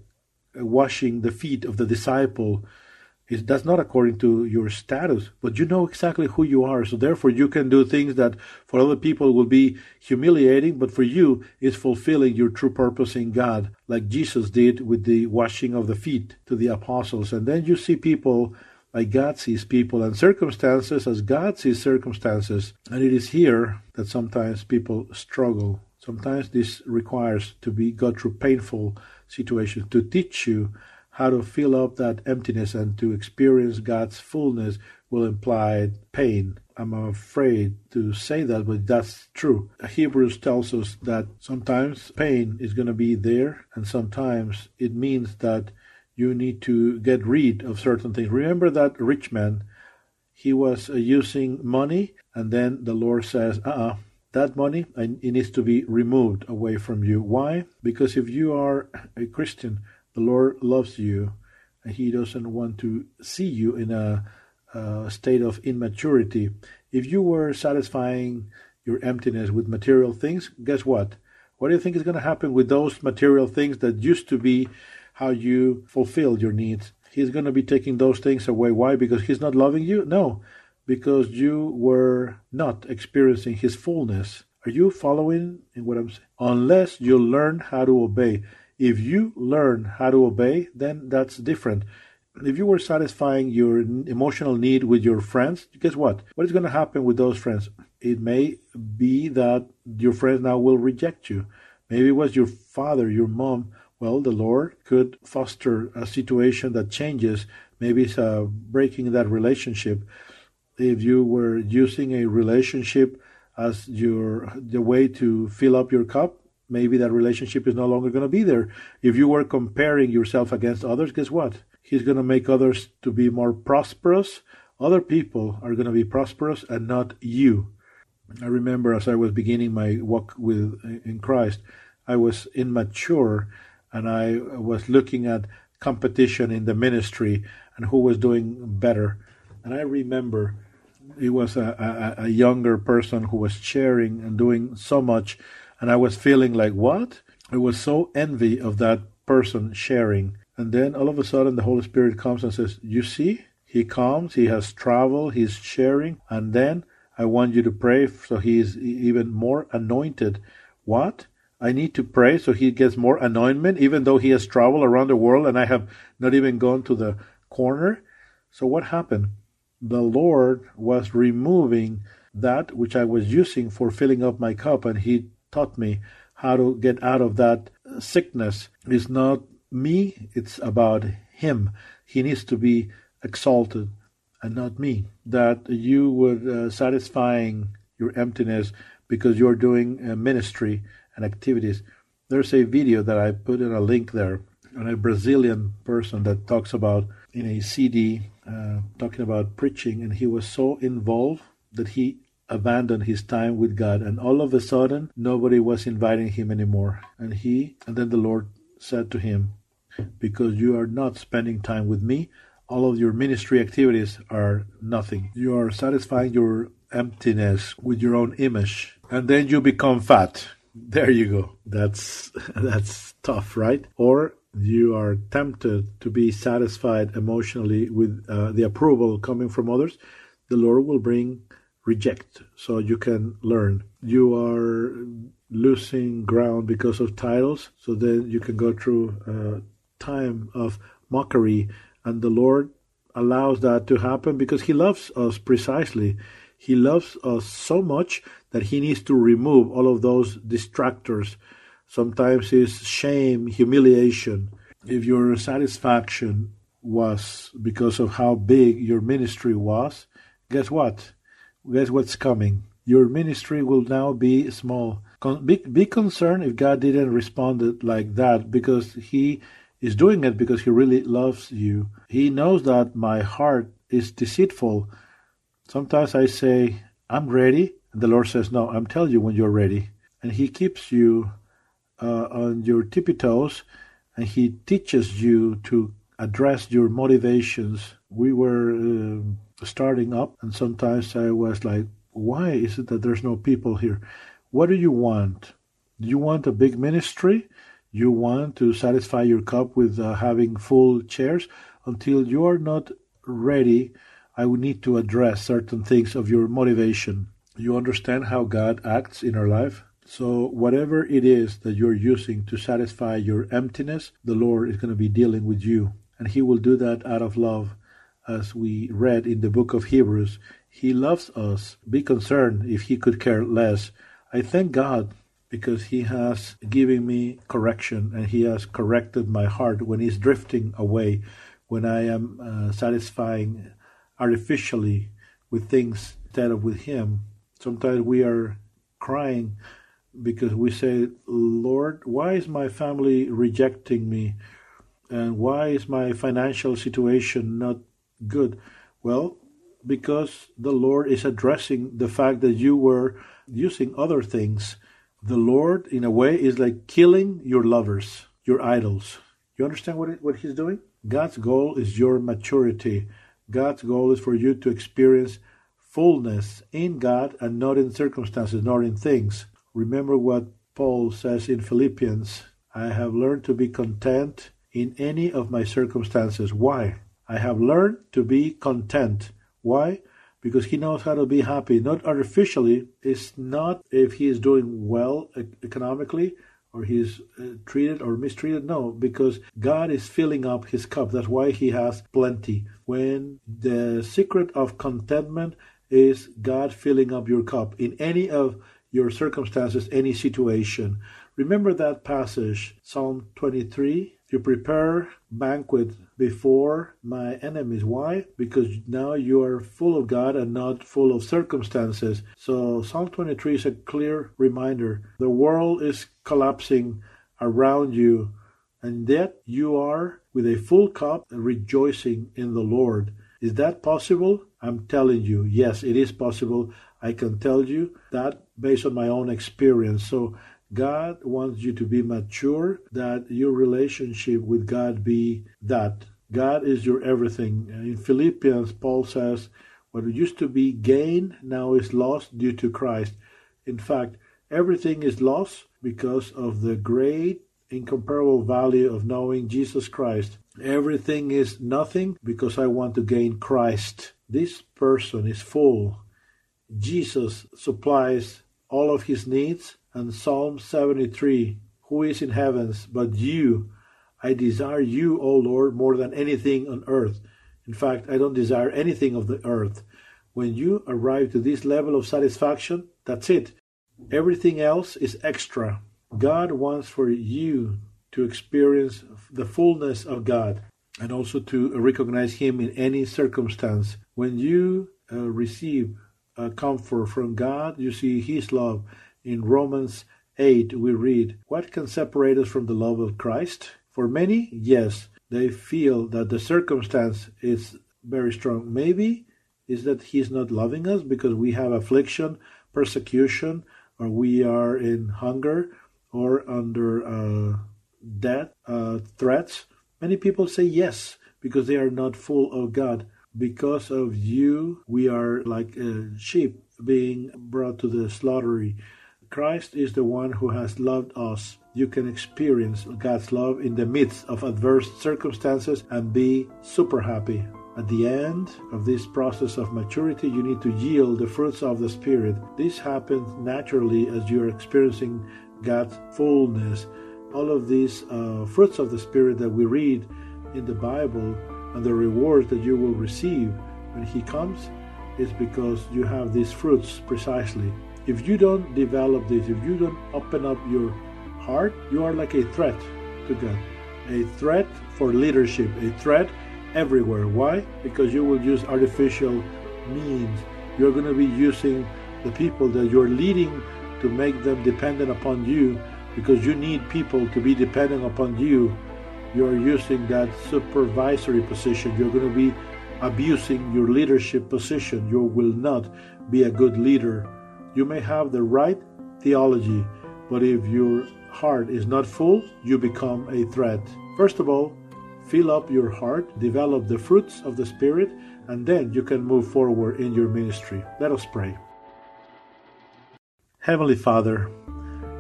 washing the feet of the disciple? Is that's not according to your status, but you know exactly who you are. So therefore, you can do things that for other people will be humiliating, but for you is fulfilling your true purpose in God, like Jesus did with the washing of the feet to the apostles. And then you see people like God sees people and circumstances as God sees circumstances. And it is here that sometimes people struggle. Sometimes this requires to be go through painful situations to teach you how to fill up that emptiness and to experience God's fullness will imply pain. I'm afraid to say that, but that's true. Hebrews tells us that sometimes pain is going to be there, and sometimes it means that you need to get rid of certain things. Remember that rich man, he was uh, using money, and then the Lord says, uh uh-uh, uh that money it needs to be removed away from you. Why? Because if you are a Christian, the Lord loves you, and He doesn't want to see you in a, a state of immaturity. If you were satisfying your emptiness with material things, guess what? What do you think is going to happen with those material things that used to be how you fulfill your needs? He's going to be taking those things away. Why? Because he's not loving you? No, because you were not experiencing his fullness. Are you following in what I'm saying? Unless you learn how to obey. If you learn how to obey, then that's different. If you were satisfying your emotional need with your friends, guess what? What is going to happen with those friends? It may be that your friends now will reject you. Maybe it was your father, your mom. Well, the Lord could foster a situation that changes. Maybe it's uh, breaking that relationship. If you were using a relationship as your the way to fill up your cup, maybe that relationship is no longer going to be there. If you were comparing yourself against others, guess what? He's going to make others to be more prosperous. Other people are going to be prosperous and not you. I remember as I was beginning my walk with in Christ, I was immature and I was looking at competition in the ministry and who was doing better. And I remember it was a, a, a younger person who was sharing and doing so much, and I was feeling like, what? I was so envy of that person sharing. And then all of a sudden, the Holy Spirit comes and says, You see, he comes, he has traveled, he's sharing, and then I want you to pray so he's even more anointed. What? I need to pray so he gets more anointment, even though he has traveled around the world and I have not even gone to the corner. So, what happened? The Lord was removing that which I was using for filling up my cup, and He taught me how to get out of that sickness. It's not me, it's about Him. He needs to be exalted and not me. That you would uh, satisfying your emptiness because you're doing uh, ministry and activities. There's a video that I put in a link there on a Brazilian person that talks about in a CD uh, talking about preaching, and he was so involved that he abandoned his time with God, and all of a sudden nobody was inviting him anymore. And he, and then the Lord said to him, "Because you are not spending time with me, all of your ministry activities are nothing. You are satisfying your emptiness with your own image, and then you become fat." There you go. That's that's tough, right? Or you are tempted to be satisfied emotionally with uh, the approval coming from others, the Lord will bring reject so you can learn. You are losing ground because of titles, so then you can go through a time of mockery, and the Lord allows that to happen because He loves us precisely. He loves us so much that He needs to remove all of those distractors Sometimes it's shame, humiliation. If your satisfaction was because of how big your ministry was, guess what? Guess what's coming? Your ministry will now be small. Be, be concerned if God didn't respond like that because He is doing it because He really loves you. He knows that my heart is deceitful. Sometimes I say, I'm ready. The Lord says, No, I'm telling you when you're ready. And He keeps you uh, on your tippy toes and he teaches you to address your motivations. We were uh, starting up, and sometimes I was like, why is it that there's no people here? What do you want? Do you want a big ministry? You want to satisfy your cup with uh, having full chairs? Until you are not ready, I would need to address certain things of your motivation. You understand how God acts in our life? So, whatever it is that you're using to satisfy your emptiness, the Lord is going to be dealing with you. And He will do that out of love. As we read in the book of Hebrews, He loves us. Be concerned if He could care less. I thank God because He has given me correction and He has corrected my heart when He's drifting away, when I am uh, satisfying artificially with things instead of with Him. Sometimes we are crying because we say, Lord, why is my family rejecting me? And why is my financial situation not good? Well, because the Lord is addressing the fact that you were using other things. The Lord, in a way, is like killing your lovers, your idols. You understand what, it, what He's doing? God's goal is your maturity. God's goal is for you to experience fullness in God and not in circumstances, nor in things. Remember what Paul says in Philippians I have learned to be content in any of my circumstances. Why? I have learned to be content. Why? Because he knows how to be happy, not artificially. It's not if he is doing well economically or he's uh, treated or mistreated. No, because God is filling up his cup. That's why he has plenty. When the secret of contentment is God filling up your cup in any of your circumstances, any situation. Remember that passage, Psalm 23 you prepare banquet before my enemies. Why? Because now you are full of God and not full of circumstances. So Psalm 23 is a clear reminder. The world is collapsing around you, and yet you are with a full cup rejoicing in the Lord. Is that possible? I'm telling you, yes, it is possible. I can tell you that based on my own experience. So God wants you to be mature, that your relationship with God be that. God is your everything. In Philippians, Paul says, What used to be gain now is lost due to Christ. In fact, everything is lost because of the great, incomparable value of knowing Jesus Christ. Everything is nothing because I want to gain Christ. This person is full. Jesus supplies all of his needs and Psalm 73 Who is in heavens but you? I desire you, O Lord, more than anything on earth. In fact, I don't desire anything of the earth. When you arrive to this level of satisfaction, that's it. Everything else is extra. God wants for you to experience the fullness of God and also to recognize Him in any circumstance. When you uh, receive comfort from God, you see His love in Romans 8, we read, What can separate us from the love of Christ? For many, yes, they feel that the circumstance is very strong. Maybe is that He's not loving us because we have affliction, persecution, or we are in hunger or under uh, death uh, threats. Many people say yes because they are not full of God. Because of you, we are like sheep being brought to the slaughtery. Christ is the one who has loved us. You can experience God's love in the midst of adverse circumstances and be super happy. At the end of this process of maturity, you need to yield the fruits of the Spirit. This happens naturally as you are experiencing God's fullness. All of these uh, fruits of the Spirit that we read in the Bible and the rewards that you will receive when He comes is because you have these fruits precisely. If you don't develop this, if you don't open up your heart, you are like a threat to God, a threat for leadership, a threat everywhere. Why? Because you will use artificial means. You're going to be using the people that you're leading to make them dependent upon you because you need people to be dependent upon you. You're using that supervisory position. You're going to be abusing your leadership position. You will not be a good leader you may have the right theology, but if your heart is not full, you become a threat. First of all, fill up your heart, develop the fruits of the Spirit, and then you can move forward in your ministry. Let us pray. Heavenly Father,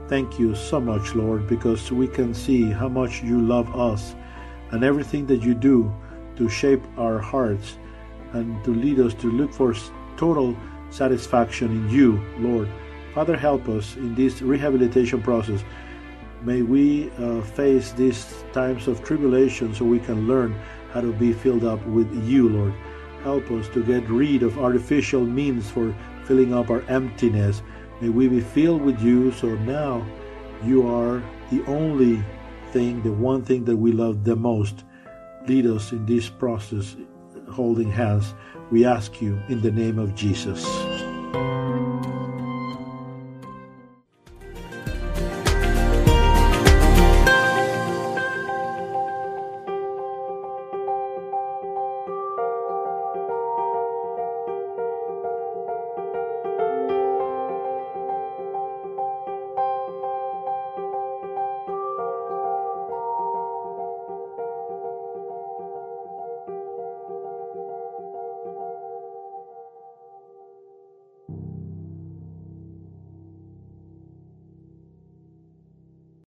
thank you so much, Lord, because we can see how much you love us and everything that you do to shape our hearts and to lead us to look for total satisfaction in you, Lord. Father, help us in this rehabilitation process. May we uh, face these times of tribulation so we can learn how to be filled up with you, Lord. Help us to get rid of artificial means for filling up our emptiness. May we be filled with you so now you are the only thing, the one thing that we love the most. Lead us in this process, holding hands. We ask you in the name of Jesus.